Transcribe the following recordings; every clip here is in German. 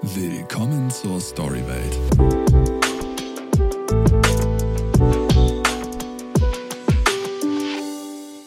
Willkommen zur Storywelt.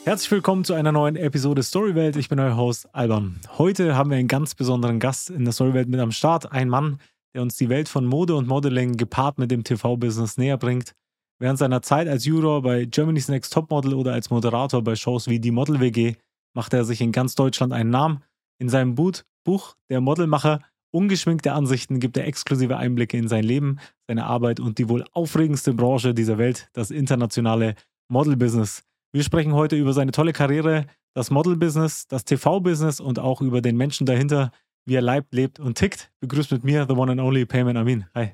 Herzlich willkommen zu einer neuen Episode Storywelt. Ich bin euer Host Alban. Heute haben wir einen ganz besonderen Gast in der Storywelt mit am Start. Ein Mann, der uns die Welt von Mode und Modeling gepaart mit dem TV-Business näher bringt. Während seiner Zeit als Juror bei Germany's Next Topmodel oder als Moderator bei Shows wie die Model WG machte er sich in ganz Deutschland einen Namen. In seinem Buch Der Modelmacher ungeschminkte Ansichten gibt er exklusive Einblicke in sein Leben, seine Arbeit und die wohl aufregendste Branche dieser Welt, das internationale Model-Business. Wir sprechen heute über seine tolle Karriere, das Model-Business, das TV-Business und auch über den Menschen dahinter, wie er leibt, lebt und tickt. Begrüßt mit mir, the one and only Payman Amin. Hi.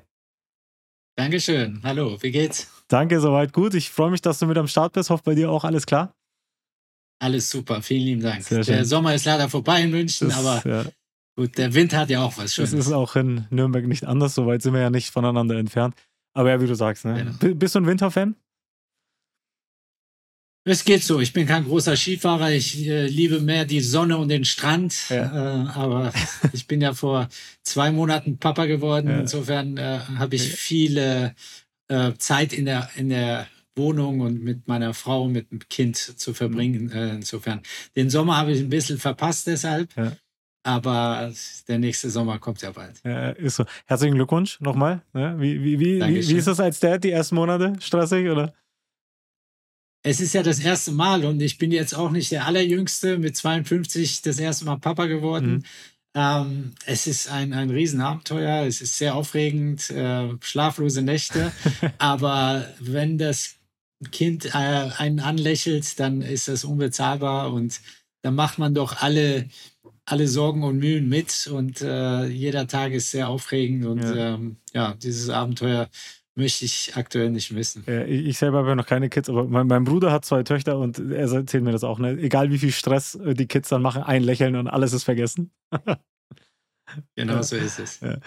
Dankeschön. Hallo, wie geht's? Danke, soweit gut. Ich freue mich, dass du mit am Start bist. Hoffe, bei dir auch alles klar. Alles super, vielen lieben Dank. Der. Sommer ist leider vorbei in München, das, aber ja. Gut, der Wind hat ja auch was Schönes. Das ist auch in Nürnberg nicht anders, so weit sind wir ja nicht voneinander entfernt. Aber ja, wie du sagst, ne? Genau. Bist du ein Winterfan? Es geht so. Ich bin kein großer Skifahrer. Ich äh, liebe mehr die Sonne und den Strand. Ja. Äh, aber ich bin ja vor zwei Monaten Papa geworden. Ja. Insofern äh, habe ich viele äh, Zeit in der, in der Wohnung und mit meiner Frau, mit dem Kind zu verbringen. Mhm. Äh, insofern, den Sommer habe ich ein bisschen verpasst deshalb. Ja. Aber der nächste Sommer kommt ja bald. Ja, ist so. Herzlichen Glückwunsch nochmal. Ne? Wie, wie, wie, wie, wie ist das als Dad, die ersten Monate? Stressig oder? es ist ja das erste Mal und ich bin jetzt auch nicht der Allerjüngste, mit 52 das erste Mal Papa geworden. Mhm. Ähm, es ist ein, ein Riesenabenteuer, es ist sehr aufregend, äh, schlaflose Nächte, aber wenn das Kind äh, einen anlächelt, dann ist das unbezahlbar und dann macht man doch alle, alle Sorgen und Mühen mit und äh, jeder Tag ist sehr aufregend und ja, ähm, ja dieses Abenteuer möchte ich aktuell nicht missen. Ja, ich selber habe ja noch keine Kids, aber mein, mein, Bruder hat zwei Töchter und er erzählt mir das auch. Ne? Egal wie viel Stress äh, die Kids dann machen, ein Lächeln und alles ist vergessen. genau so ist es. Ja.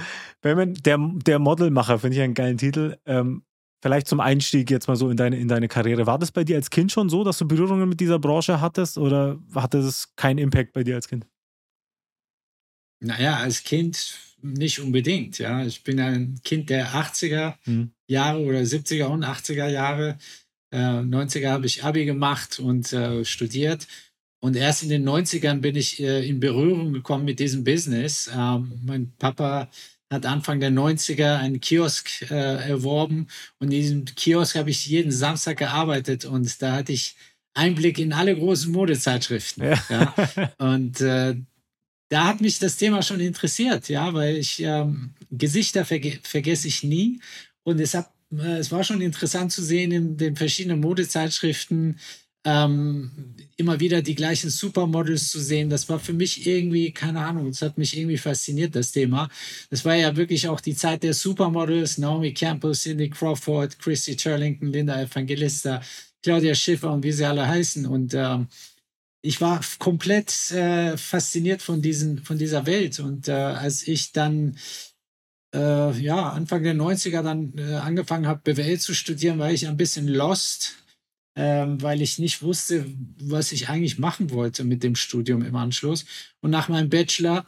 Benjamin, der, der Modelmacher, finde ich einen geilen Titel. Ähm, vielleicht zum Einstieg jetzt mal so in deine, in deine Karriere. War das bei dir als Kind schon so, dass du Berührungen mit dieser Branche hattest oder hatte das keinen Impact bei dir als Kind? Naja, als Kind nicht unbedingt. Ja, ich bin ein Kind der 80er mhm. Jahre oder 70er und 80er Jahre. Äh, 90er habe ich Abi gemacht und äh, studiert. Und erst in den 90ern bin ich äh, in Berührung gekommen mit diesem Business. Ähm, mein Papa hat Anfang der 90er einen Kiosk äh, erworben und in diesem Kiosk habe ich jeden Samstag gearbeitet und da hatte ich Einblick in alle großen Modezeitschriften. Ja. ja. Und äh, da hat mich das Thema schon interessiert, ja, weil ich ähm, Gesichter verge vergesse ich nie. Und es, hat, äh, es war schon interessant zu sehen in den verschiedenen Modezeitschriften, ähm, immer wieder die gleichen Supermodels zu sehen. Das war für mich irgendwie, keine Ahnung, das hat mich irgendwie fasziniert, das Thema. Das war ja wirklich auch die Zeit der Supermodels, Naomi Campbell, Cindy Crawford, Christy Turlington, Linda Evangelista, Claudia Schiffer und wie sie alle heißen. Und ähm, ich war komplett äh, fasziniert von, diesen, von dieser Welt. Und äh, als ich dann äh, ja, Anfang der 90er dann äh, angefangen habe, BWL zu studieren, war ich ein bisschen lost, ähm, weil ich nicht wusste, was ich eigentlich machen wollte mit dem Studium im Anschluss. Und nach meinem Bachelor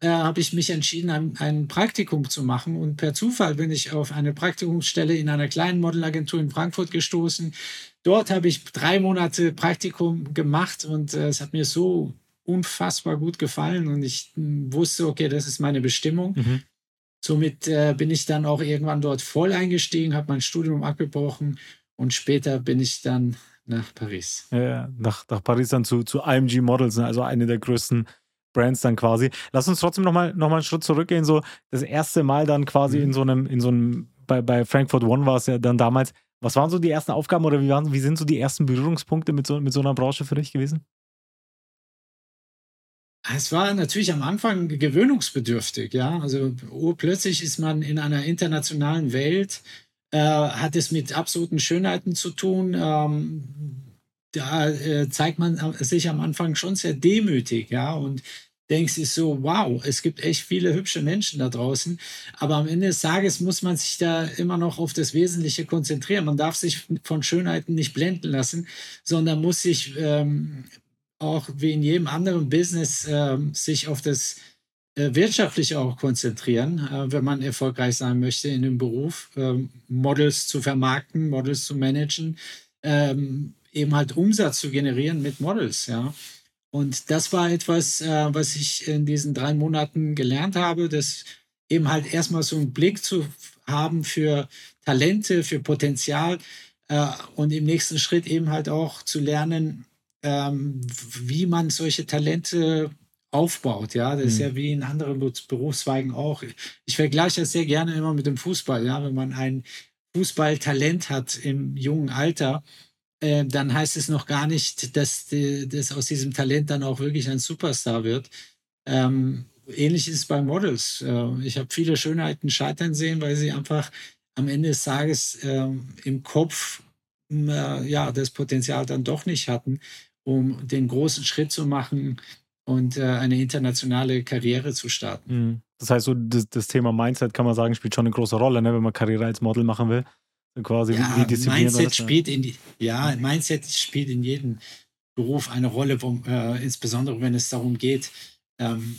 äh, habe ich mich entschieden, ein, ein, Praktikum zu machen. Und per Zufall bin ich auf eine Praktikumsstelle in einer kleinen Modelagentur in Frankfurt gestoßen. Dort habe ich drei Monate Praktikum gemacht und äh, es hat mir so unfassbar gut gefallen und ich hm, wusste, okay, das ist meine Bestimmung. Mhm. Somit äh, bin ich dann auch irgendwann dort voll eingestiegen, habe mein Studium abgebrochen und später bin ich dann nach Paris. Ja, nach, nach Paris dann zu, zu IMG Models, ne? also eine der größten Brands dann quasi. Lass uns trotzdem nochmal noch mal einen Schritt zurückgehen. So das erste Mal dann quasi mhm. in so einem, in so einem, bei, bei Frankfurt One war es ja dann damals. Was waren so die ersten Aufgaben oder wie, waren, wie sind so die ersten Berührungspunkte mit so, mit so einer Branche für dich gewesen? Es war natürlich am Anfang gewöhnungsbedürftig, ja. Also plötzlich ist man in einer internationalen Welt, äh, hat es mit absoluten Schönheiten zu tun. Ähm, da äh, zeigt man sich am Anfang schon sehr demütig, ja. Und denkst du so, wow, es gibt echt viele hübsche Menschen da draußen. Aber am Ende des Tages muss man sich da immer noch auf das Wesentliche konzentrieren. Man darf sich von Schönheiten nicht blenden lassen, sondern muss sich ähm, auch wie in jedem anderen Business ähm, sich auf das äh, wirtschaftlich auch konzentrieren, äh, wenn man erfolgreich sein möchte in dem Beruf, ähm, Models zu vermarkten, Models zu managen, ähm, eben halt Umsatz zu generieren mit Models, ja. Und das war etwas, äh, was ich in diesen drei Monaten gelernt habe, dass eben halt erstmal so einen Blick zu haben für Talente, für Potenzial und im nächsten Schritt eben halt auch zu lernen, ähm, wie man solche Talente aufbaut. Ja, das mhm. ist ja wie in anderen Berufszweigen auch. Ich vergleiche das sehr gerne immer mit dem Fußball. Ja, wenn man ein Fußballtalent hat im jungen Alter, äh, dann heißt es noch gar nicht, dass, dass aus diesem Talent dann auch wirklich ein Superstar wird. Ähm, ähnlich ist es bei Models. Äh, ich habe viele Schönheiten scheitern sehen, weil sie einfach am Ende des Tages äh, im Kopf äh, ja das Potenzial dann doch nicht hatten, um den großen Schritt zu machen, und äh, eine internationale Karriere zu starten. Mhm. Das heißt, so das, das, Thema Mindset kann man sagen, spielt schon eine große Rolle, ne, wenn man Karriere als Model machen will. Quasi ja, wie, wie Mindset das, spielt in die, ja, Mindset spielt in jedem Beruf eine Rolle, wo, äh, insbesondere wenn es darum geht, ähm,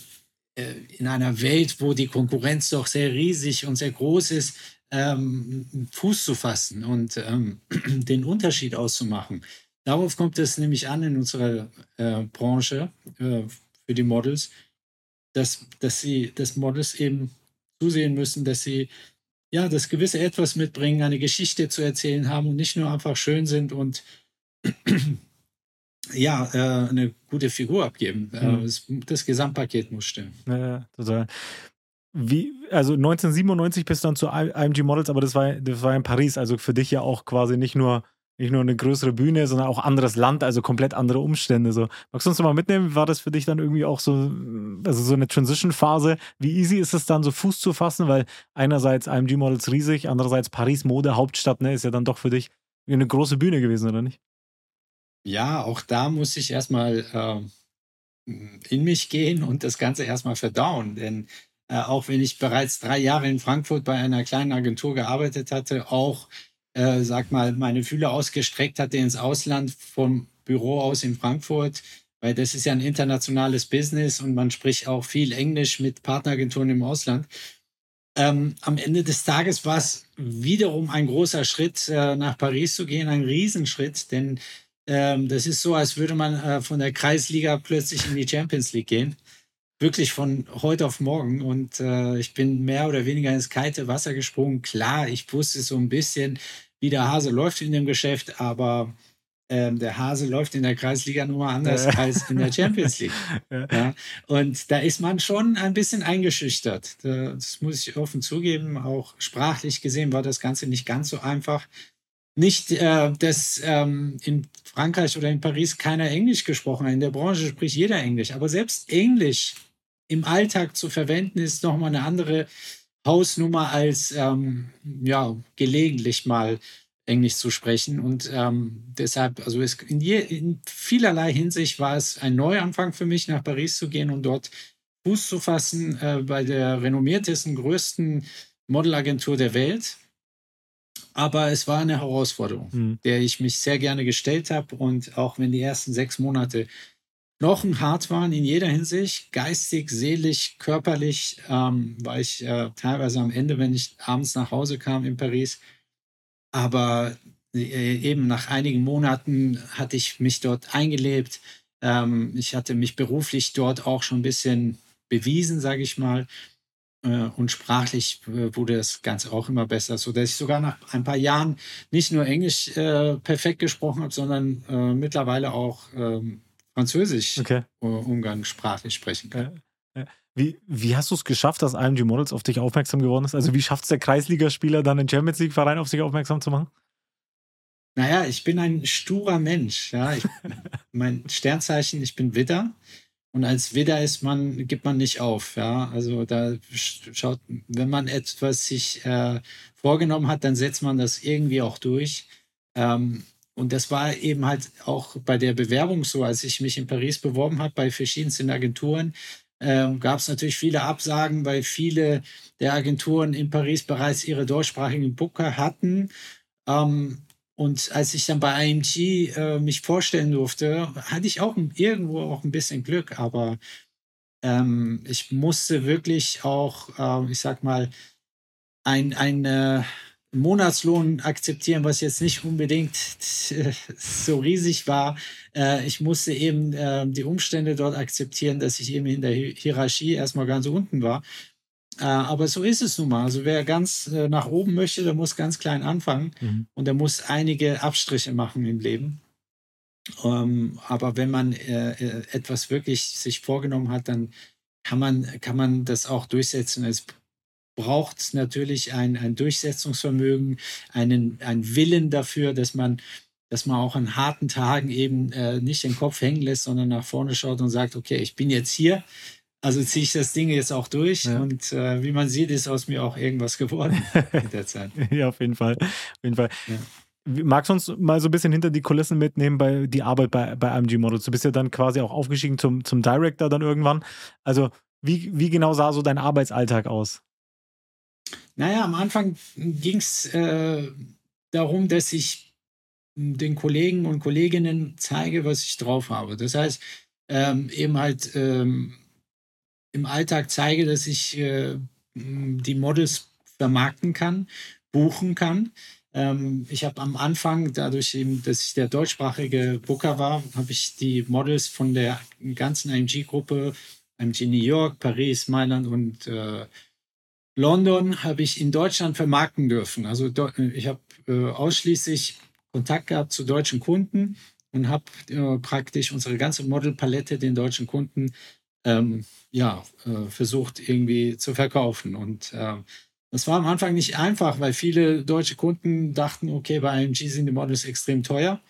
äh, in einer Welt, wo die Konkurrenz doch sehr riesig und sehr groß ist, ähm, Fuß zu fassen und ähm, den Unterschied auszumachen. Darauf kommt es nämlich an in unserer äh, Branche äh, für die Models, dass, dass sie, dass Models eben zusehen müssen, dass sie ja das gewisse Etwas mitbringen, eine Geschichte zu erzählen haben und nicht nur einfach schön sind und ja, äh, eine gute Figur abgeben. Äh, mhm. Das, das, Gesamtpaket muss stimmen. Ja, total. Wie, also 1997 bist du dann zu IMG Models, aber das war, das war in Paris, also für dich ja auch quasi nicht nur nicht nur eine größere Bühne, sondern auch anderes Land, also komplett andere Umstände. So. Magst du uns mal mitnehmen? War das für dich dann irgendwie auch so, also so eine Transition-Phase? Wie easy ist es dann, so Fuß zu fassen? Weil einerseits IMG Models riesig, andererseits Paris Mode, Hauptstadt, ne, ist ja dann doch für dich eine große Bühne gewesen, oder nicht? Ja, auch da muss ich erstmal äh, in mich gehen und das Ganze erstmal verdauen. Denn äh, auch wenn ich bereits drei Jahre in Frankfurt bei einer kleinen Agentur gearbeitet hatte, auch äh, sag mal, meine Fühler ausgestreckt hatte ins Ausland vom Büro aus in Frankfurt, weil das ist ja ein internationales Business und man spricht auch viel Englisch mit Partneragenturen im Ausland. Ähm, am Ende des Tages war es wiederum ein großer Schritt, äh, nach Paris zu gehen, ein Riesenschritt, denn ähm, das ist so, als würde man äh, von der Kreisliga plötzlich in die Champions League gehen. Wirklich von heute auf morgen. Und äh, ich bin mehr oder weniger ins kalte Wasser gesprungen. Klar, ich wusste so ein bisschen, wie der Hase läuft in dem Geschäft, aber ähm, der Hase läuft in der Kreisliga nur anders ja. als in der Champions League. Ja. ja. Und da ist man schon ein bisschen eingeschüchtert. Das muss ich offen zugeben. Auch sprachlich gesehen war das Ganze nicht ganz so einfach. Nicht, äh, dass ähm, in Frankreich oder in Paris keiner Englisch gesprochen hat. In der Branche spricht jeder Englisch. Aber selbst Englisch im Alltag zu verwenden, ist nochmal eine andere Hausnummer als ähm, ja, gelegentlich mal Englisch zu sprechen. Und ähm, deshalb, also es, in, je, in vielerlei Hinsicht war es ein Neuanfang für mich, nach Paris zu gehen und dort Fuß zu fassen äh, bei der renommiertesten, größten Modelagentur der Welt. Aber es war eine Herausforderung, mhm. der ich mich sehr gerne gestellt habe. Und auch wenn die ersten sechs Monate knochenhart waren in jeder Hinsicht, geistig, seelisch, körperlich, ähm, war ich äh, teilweise am Ende, wenn ich abends nach Hause kam in Paris. Aber äh, eben nach einigen Monaten hatte ich mich dort eingelebt. Ähm, ich hatte mich beruflich dort auch schon ein bisschen bewiesen, sage ich mal. Äh, und sprachlich äh, wurde das Ganze auch immer besser, sodass ich sogar nach ein paar Jahren nicht nur Englisch äh, perfekt gesprochen habe, sondern äh, mittlerweile auch ähm, Französisch okay. umgangssprachlich sprechen kann. Wie, wie hast du es geschafft, dass IMG Models auf dich aufmerksam geworden ist? Also wie schafft es der Kreisligaspieler dann den Champions League Verein auf sich aufmerksam zu machen? Naja, ich bin ein sturer Mensch. Ja. Ich, mein Sternzeichen, ich bin Widder. Und als Widder ist man, gibt man nicht auf. Ja. Also da schaut, wenn man etwas sich äh, vorgenommen hat, dann setzt man das irgendwie auch durch. Ähm, und das war eben halt auch bei der Bewerbung so, als ich mich in Paris beworben habe, bei verschiedensten Agenturen, äh, gab es natürlich viele Absagen, weil viele der Agenturen in Paris bereits ihre deutschsprachigen Booker hatten. Ähm, und als ich dann bei IMG äh, mich vorstellen durfte, hatte ich auch irgendwo auch ein bisschen Glück, aber Ähm, ich musste wirklich auch, äh, ich sag mal, ein, ein äh, Monatslohn akzeptieren, was jetzt nicht unbedingt so riesig war. Äh, ich musste eben äh, die Umstände dort akzeptieren, dass ich eben in der Hierarchie erstmal ganz unten war. Äh, aber so ist es nun mal. Also wer ganz äh, nach oben möchte, der muss ganz klein anfangen mhm. und der muss einige Abstriche machen im Leben. Ähm, aber wenn man äh, äh, etwas wirklich sich vorgenommen hat, dann kann man, kann man das auch durchsetzen. Es braucht natürlich ein, ein Durchsetzungsvermögen, einen, einen Willen dafür, dass man, dass man auch an harten Tagen eben äh, nicht den Kopf hängen lässt, sondern nach vorne schaut und sagt, okay, ich bin jetzt hier, also ziehe ich das Ding jetzt auch durch. Ja. Und äh, wie man sieht, ist aus mir auch irgendwas geworden in der Zeit. ja, auf jeden Fall. Auf jeden Fall. Ja. Magst du uns mal so ein bisschen hinter die Kulissen mitnehmen bei die Arbeit bei, bei AMG Models? Du bist ja dann quasi auch aufgestiegen zum, zum Director dann irgendwann. Also, wie, wie genau sah so dein Arbeitsalltag aus? Naja, am Anfang ging es äh, darum, dass ich den Kollegen und Kolleginnen zeige, was ich drauf habe. Das heißt, ähm, eben halt ähm, im Alltag zeige, dass ich äh, die Models vermarkten kann, buchen kann. Ähm, ich habe am Anfang, dadurch eben, dass ich der deutschsprachige Booker war, habe ich die Models von der ganzen IMG-Gruppe, IMG New York, Paris, Mailand und äh, London, habe ich in Deutschland vermarkten dürfen. Also ich habe äh, ausschließlich Kontakt gehabt zu deutschen Kunden und habe äh, praktisch unsere ganze Modelpalette den deutschen Kunden ähm, ja, äh, versucht irgendwie zu verkaufen. Und äh, das war am Anfang nicht einfach, weil viele deutsche Kunden dachten, okay, bei IMG sind die Models extrem teuer.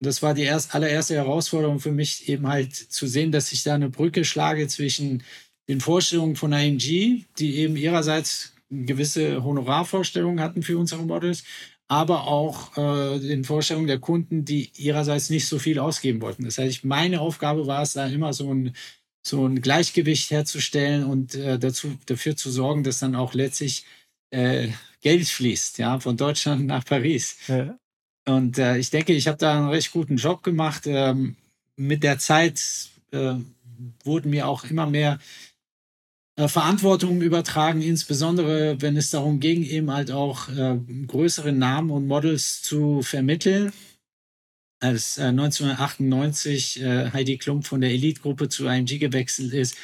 Das war die erst, allererste Herausforderung für mich, eben halt zu sehen, dass ich da eine Brücke schlage zwischen den Vorstellungen von IMG, die eben ihrerseits gewisse Honorarvorstellungen hatten für unsere Models, aber auch äh, den Vorstellungen der Kunden, die ihrerseits nicht so viel ausgeben wollten. Das heißt, meine Aufgabe war es da immer so ein so ein Gleichgewicht herzustellen und äh, dazu, dafür zu sorgen, dass dann auch letztlich äh, Geld fließt, ja, von Deutschland nach Paris. Ja. Und äh, ich denke, ich habe da einen recht guten Job gemacht. Ähm, mit der Zeit äh, wurden mir auch immer mehr äh, Verantwortungen übertragen, insbesondere wenn es darum ging, eben halt auch äh, größere Namen und Models zu vermitteln. Als äh, 1998 äh, Heidi Klump von der Elite-Gruppe zu IMG gewechselt ist,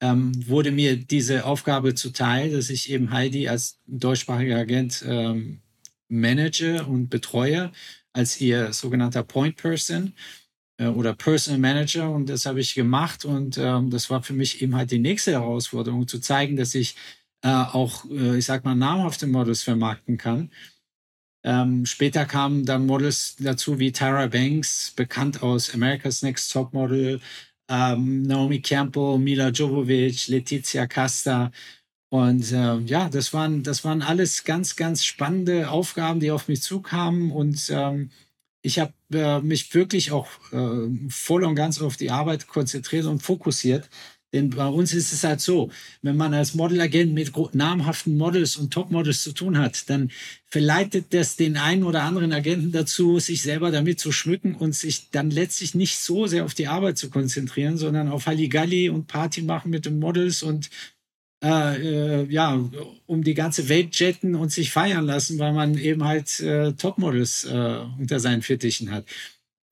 ähm, wurde mir diese Aufgabe zuteil, dass ich eben Heidi als deutschsprachiger Agent ähm, manage und betreue, als ihr sogenannter Point Person oder Personal Manager. Und das habe ich gemacht. Und ähm, das war für mich eben halt die nächste Herausforderung, zu zeigen, dass ich äh, auch, äh, ich sag mal, namhafte Models vermarkten kann. Ähm, später kamen dann Models dazu wie Tara Banks, bekannt aus America's Next Top Model, ähm, Naomi Campbell, Mila Jovovich, Letizia Casta. Und äh, ja, das waren, das waren alles ganz, ganz spannende Aufgaben, die auf mich zukamen. Und ähm, ich habe äh, mich wirklich auch äh, voll und ganz auf die Arbeit konzentriert und fokussiert. Denn bei uns ist es halt so, wenn man als Modelagent mit namhaften Models und Topmodels zu tun hat, dann verleitet das den einen oder anderen Agenten dazu, sich selber damit zu schmücken und sich dann letztlich nicht so sehr auf die Arbeit zu konzentrieren, sondern auf Halligalli und Party machen mit den Models und äh, ja, um die ganze Welt jetten und sich feiern lassen, weil man eben halt äh, Topmodels äh, unter seinen Fittichen hat.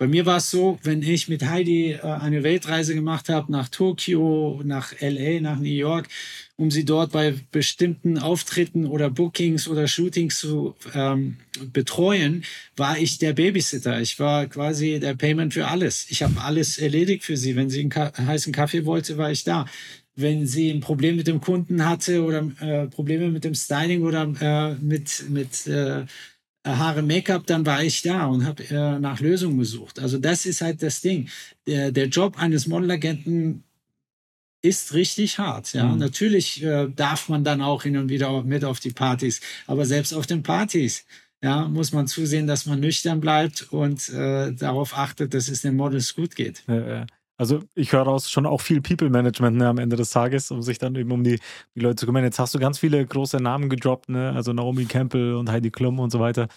Bei mir war es so, wenn ich mit Heidi äh, eine Weltreise gemacht habe nach Tokio, nach LA, nach New York, um sie dort bei bestimmten Auftritten oder Bookings oder Shootings zu ähm, betreuen, war ich der Babysitter. Ich war quasi der Payment für alles. Ich habe alles erledigt für sie. Wenn sie einen Ka heißen Kaffee wollte, war ich da. Wenn sie ein Problem mit dem Kunden hatte oder äh, Probleme mit dem Styling oder äh, mit, mit äh, Haare Make-up, dann war ich da und habe äh, nach Lösungen gesucht. Also das ist halt das Ding. Der, der Job eines Modelagenten ist richtig hart. Ja, mhm. natürlich äh, darf man dann auch hin und wieder mit auf die Partys, aber selbst auf den Partys, ja, muss man zusehen, dass man nüchtern bleibt und äh, darauf achtet, dass es den Models gut geht. Ja, also ich höre raus schon auch viel People Management ne, am Ende des Tages, um sich dann eben um die, die Leute zu kümmern. Jetzt hast du ganz viele große Namen gedroppt, ne? also Naomi Campbell und Heidi Klum und so weiter.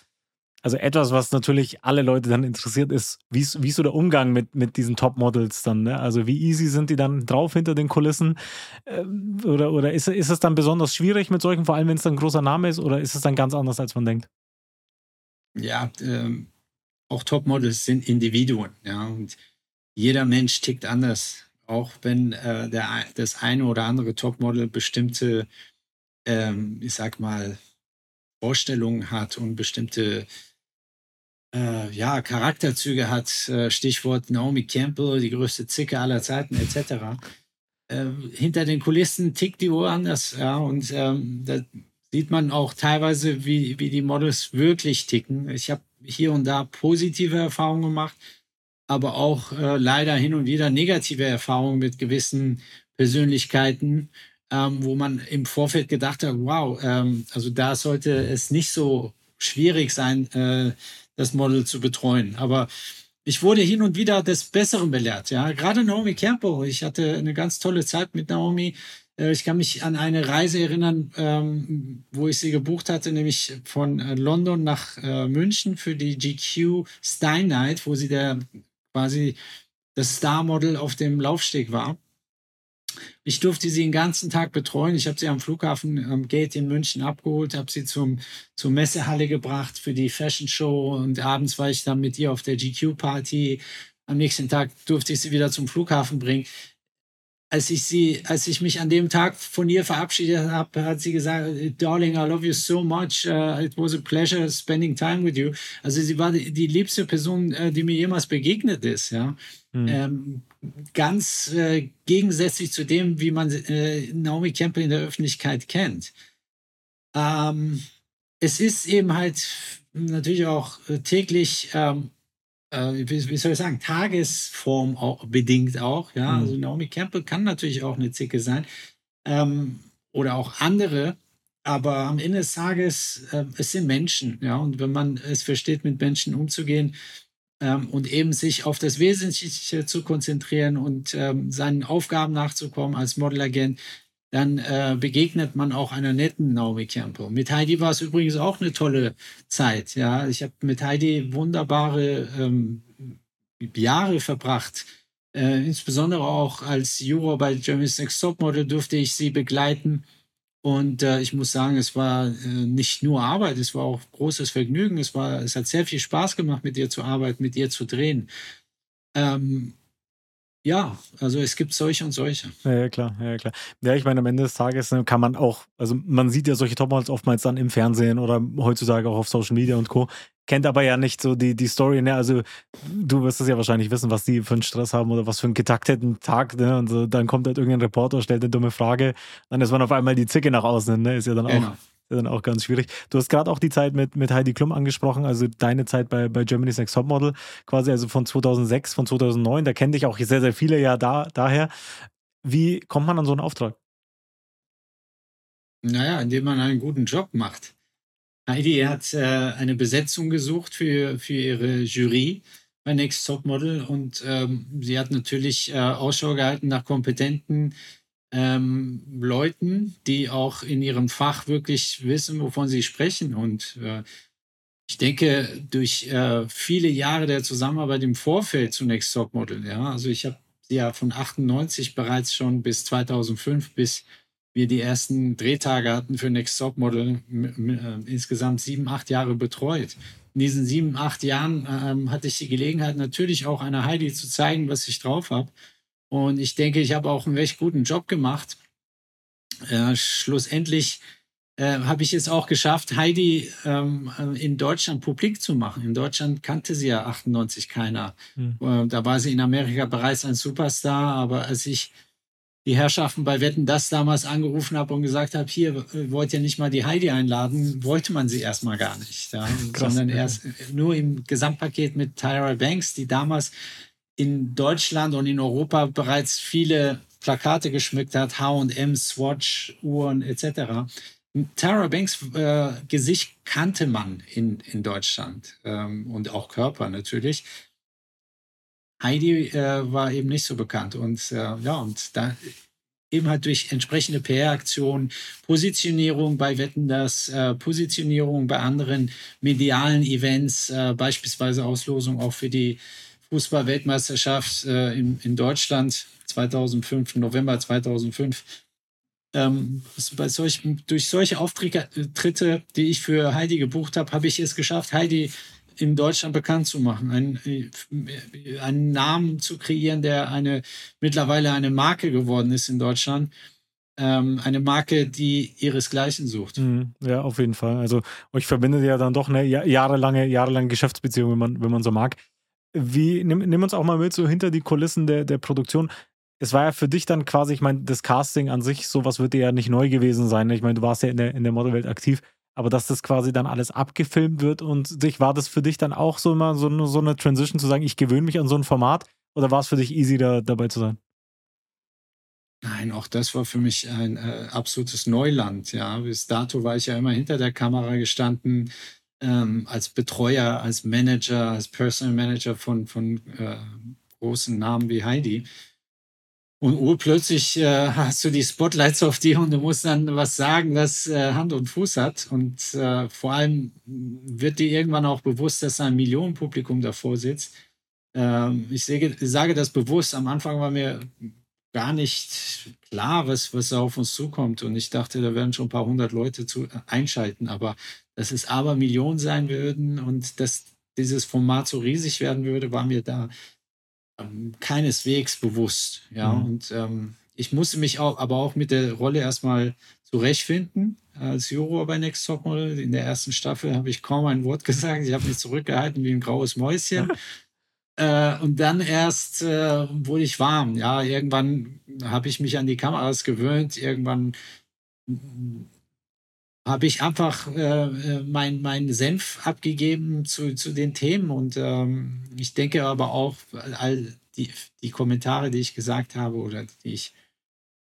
also etwas, was natürlich alle Leute dann interessiert, ist, wie ist, wie ist so der Umgang mit, mit diesen Top-Models dann? Ne? Also wie easy sind die dann drauf hinter den Kulissen? Ähm, oder oder ist, ist es dann besonders schwierig mit solchen, vor allem wenn es dann ein großer Name ist, oder ist es dann ganz anders, als man denkt? Ja, ähm, auch Top-Models sind Individuen, ja, und jeder Mensch tickt anders. Auch wenn äh, der, das eine oder andere Topmodel bestimmte, ähm, ich sag mal, Vorstellungen hat und bestimmte äh, ja, Charakterzüge hat, äh, Stichwort Naomi Campbell, die größte Zicke aller Zeiten, etc. Äh, hinter den Kulissen tickt die Uhr anders, ja, und ähm, da sieht man auch teilweise, wie, wie die Models wirklich ticken. Ich habe hier und da positive Erfahrungen gemacht, aber auch äh, leider hin und wieder negative Erfahrungen mit gewissen Persönlichkeiten, ähm, wo man im Vorfeld gedacht hat, wow, ähm, also da sollte es nicht so schwierig sein, äh, das Model zu betreuen. Aber ich wurde hin und wieder des Besseren belehrt. Ja, gerade Naomi Campbell. Ich hatte eine ganz tolle Zeit mit Naomi. Äh, ich kann mich an eine Reise erinnern, ähm, wo ich sie gebucht hatte, nämlich von äh, London nach äh, München für die GQ Stein Night, wo sie der quasi das Star-Model auf dem Laufsteg war. Ich durfte sie den ganzen Tag betreuen. Ich habe sie am Flughafen am Gate in München abgeholt, habe sie zum, zur Messehalle gebracht für die Fashion Show und abends war ich dann mit ihr auf der GQ-Party. Am nächsten Tag durfte ich sie wieder zum Flughafen bringen als ich sie, als ich mich an dem Tag von ihr verabschiedet habe, hat sie gesagt, Darling, I love you so much. Uh, it was a pleasure spending time with you. Also sie war die, die liebste Person, uh, die mir jemals begegnet ist. Ja, mhm. ähm, ganz äh, gegensätzlich zu dem, wie man äh, Naomi Campbell in der Öffentlichkeit kennt. Ähm, es ist eben halt natürlich auch äh, täglich ähm, äh, wie, wie, soll ich sagen, Tagesform auch, bedingt auch. Ja, mhm. also Naomi Campbell kann natürlich auch eine Zicke sein ähm, oder auch andere. Aber am Ende des Tages, äh, es sind Menschen, ja, und wenn man es versteht, mit Menschen umzugehen ähm, und eben sich auf das Wesentliche zu konzentrieren und ähm, seinen Aufgaben nachzukommen als Modelagent, dann äh, begegnet man auch einer netten Naomi Campbell. Mit Heidi war es übrigens auch eine tolle Zeit. Ja, ich habe mit Heidi wunderbare ähm, Jahre verbracht. Äh, insbesondere auch als Juror bei Germany's Next Topmodel durfte ich sie begleiten. Und äh, ich muss sagen, es war äh, nicht nur Arbeit, es war auch großes Vergnügen. Es war, es hat sehr viel Spaß gemacht, mit ihr zu arbeiten, mit ihr zu drehen. Ähm, ja, also es gibt solche und solche. Ja, ja, klar, ja, klar. Ja, ich meine, am Ende des Tages ne, kann man auch, also man sieht ja solche Topmodels oftmals dann im Fernsehen oder heutzutage auch auf Social Media und Co. Kennt aber ja nicht so die, die Story, ne? Also du wirst es ja wahrscheinlich wissen, was die für einen Stress haben oder was für einen getakteten Tag, ne? Und so, dann kommt halt irgendein Reporter, stellt eine dumme Frage, dann ist man auf einmal die Zicke nach außen, ne? Ist ja dann genau. Dann auch ganz schwierig. Du hast gerade auch die Zeit mit, mit Heidi Klum angesprochen, also deine Zeit bei, bei Germany's Next Topmodel, quasi also von 2006, von 2009, da kenne dich auch sehr, sehr viele ja da, daher. Wie kommt man an so einen Auftrag? Naja, indem man einen guten Job macht. Heidi hat äh, eine Besetzung gesucht für, für ihre Jury bei Next Topmodel und ähm, sie hat natürlich äh, Ausschau gehalten nach kompetenten ähm, Leuten, die auch in ihrem Fach wirklich wissen, wovon sie sprechen. Und äh, ich denke, durch äh, viele Jahre der Zusammenarbeit im Vorfeld zu Next Topmodel, ja, also ich habe ja von 98 bereits schon bis 2005, bis wir die ersten Drehtage hatten für Next Topmodel, äh, insgesamt sieben, acht Jahre betreut. In diesen sieben, acht Jahren ähm, hatte ich die Gelegenheit, natürlich auch einer Heidi zu zeigen, was ich drauf habe. Und ich denke, ich habe auch einen recht guten Job gemacht. Äh, schlussendlich äh, habe ich es auch geschafft, Heidi ähm, in Deutschland publik zu machen. In Deutschland kannte sie ja 98 keiner. Mhm. Äh, da war sie in Amerika bereits ein Superstar, aber als ich die Herrschaften bei Wetten das damals angerufen habe und gesagt habe, hier äh, wollt ihr nicht mal die Heidi einladen, wollte man sie erstmal gar nicht, ja, Krass, sondern erst nur im Gesamtpaket mit Tyra Banks, die damals in Deutschland und in Europa bereits viele Plakate geschmückt hat, H&M, Swatch, Uhren etc. Tara Banks äh, Gesicht kannte man in, in Deutschland ähm, und auch Körper natürlich. Heidi äh, war eben nicht so bekannt und äh, ja und da eben halt durch entsprechende PR-Aktionen, Positionierung bei Wetten, das äh, Positionierung bei anderen medialen Events, äh, beispielsweise Auslosung auch für die Fußball-Weltmeisterschaft äh, in, in Deutschland 2005, November 2005. Ähm, bei solchen, durch solche Auftritte, die ich für Heidi gebucht habe, habe ich es geschafft, Heidi in Deutschland bekannt zu machen, einen, äh, einen Namen zu kreieren, der eine mittlerweile eine Marke geworden ist in Deutschland. Ähm, eine Marke, die ihresgleichen sucht. Mhm. Ja, auf jeden Fall. Also euch verbindet ja dann doch eine jahrelange, jahrelange Geschäftsbeziehung, wenn man, wenn man so mag. Wie, nimm, nimm uns auch mal mit so hinter die Kulissen der, der Produktion. Es war ja für dich dann quasi, ich meine, das Casting an sich, sowas wird dir ja nicht neu gewesen sein. Ich meine, du warst ja in der, in der Modelwelt aktiv aber dass das quasi dann alles abgefilmt wird und dich, war das für dich dann auch so immer so, so eine Transition zu sagen, ich gewöhne mich an so ein Format oder war es für dich easy da dabei zu sein? Nein, auch das war für mich ein äh, absolutes Neuland. Ja, bis dato war ich ja immer hinter der Kamera gestanden, ähm, als Betreuer, als Manager, als Personal Manager von, von äh, großen Namen wie Heidi. Und urplötzlich äh, hast du die Spotlights auf dir und du musst dann was sagen, das äh, Hand und Fuß hat. Und äh, vor allem wird dir irgendwann auch bewusst, dass ein Millionenpublikum davor sitzt. Ähm, ich sage, sage das bewusst. Am Anfang war mir gar nicht klar, was, was auf uns zukommt. Und ich dachte, da werden schon ein paar hundert Leute zu, einschalten. Aber dass es aber Millionen sein würden und dass dieses Format so riesig werden würde, war mir da ähm, keineswegs bewusst. Ja, mhm. und ähm, ich musste mich auch, aber auch mit der Rolle erstmal zurechtfinden. Als Juror bei Next Topmodel in der ersten Staffel habe ich kaum ein Wort gesagt. Ich habe mich zurückgehalten wie ein graues Mäuschen. äh, und dann erst äh, wurde ich warm. Ja, irgendwann habe ich mich an die Kameras gewöhnt. Irgendwann habe ich einfach äh, äh, mein, mein Senf abgegeben zu, zu den Themen. Und ähm, ich denke aber auch, all die, die Kommentare, die ich gesagt habe oder die ich,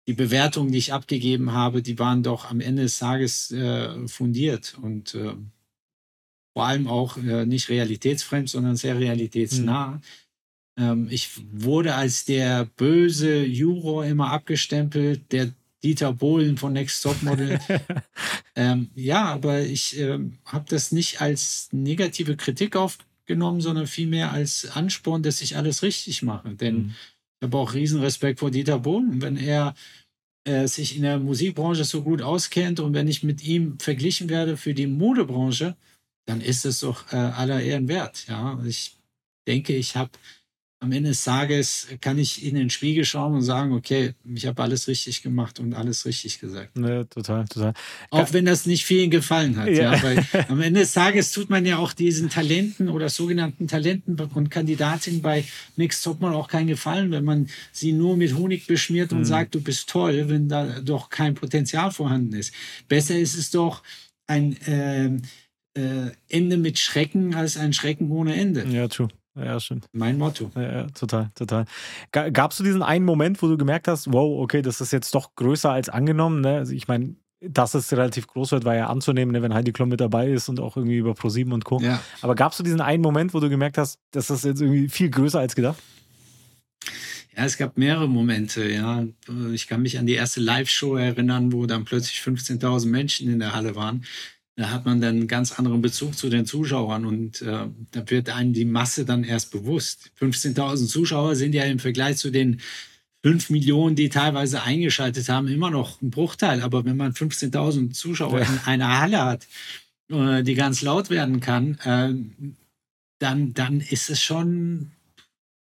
die Bewertungen, die ich abgegeben habe, die waren doch am Ende des Tages äh, fundiert und äh, vor allem auch äh, nicht realitätsfremd, sondern sehr realitätsnah. Mhm. Ähm, ich wurde als der böse Juror immer abgestempelt, der Dieter Bohlen von Next Top Model. ähm, ja, aber ich ähm, habe das nicht als negative Kritik aufgenommen, sondern vielmehr als Ansporn, dass ich alles richtig mache. Denn mhm. ich habe auch Riesenrespekt vor Dieter Bohlen, wenn er äh, sich in der Musikbranche so gut auskennt und wenn ich mit ihm verglichen werde für die Modebranche, dann ist es doch äh, aller Ehren wert. Ja, ich denke, ich habe am Ende des Tages kann ich in den Spiegel schauen und sagen, okay, ich habe alles richtig gemacht und alles richtig gesagt. Ja, total, total. Auch wenn das nicht vielen gefallen hat. Ja. ja. weil am Ende des Tages tut man ja auch diesen Talenten oder sogenannten Talenten und Kandidatinnen bei Mix Topmodel auch keinen Gefallen, wenn man sie nur mit Honig beschmiert und mhm. sagt, du bist toll, wenn da doch kein Potenzial vorhanden ist. Besser ist es doch ein äh, äh, Ende mit Schrecken als ein Schrecken ohne Ende. Ja, true. Ja, stimmt. Mein Motto. Ja, ja total, total. Gab es diesen einen Moment, wo du gemerkt hast, wow, okay, das ist jetzt doch größer als angenommen? Ne? Also ich meine, dass es relativ groß wird, war ja anzunehmen, ne, wenn Heidi Klum mit dabei ist und auch irgendwie über ProSieben und Co. Ja. Aber gab es diesen einen Moment, wo du gemerkt hast, das ist jetzt irgendwie viel größer als gedacht? Ja, es gab mehrere Momente, ja. Ich kann mich an die erste Live-Show erinnern, wo dann plötzlich 15.000 Menschen in der Halle waren da hat man dann einen ganz anderen Bezug zu den Zuschauern und äh, da wird einem die Masse dann erst bewusst. 15.000 Zuschauer sind ja im Vergleich zu den 5 Millionen, die teilweise eingeschaltet haben, immer noch ein Bruchteil. Aber wenn man 15.000 Zuschauer ja. in einer Halle hat, äh, die ganz laut werden kann, äh, dann, dann ist es schon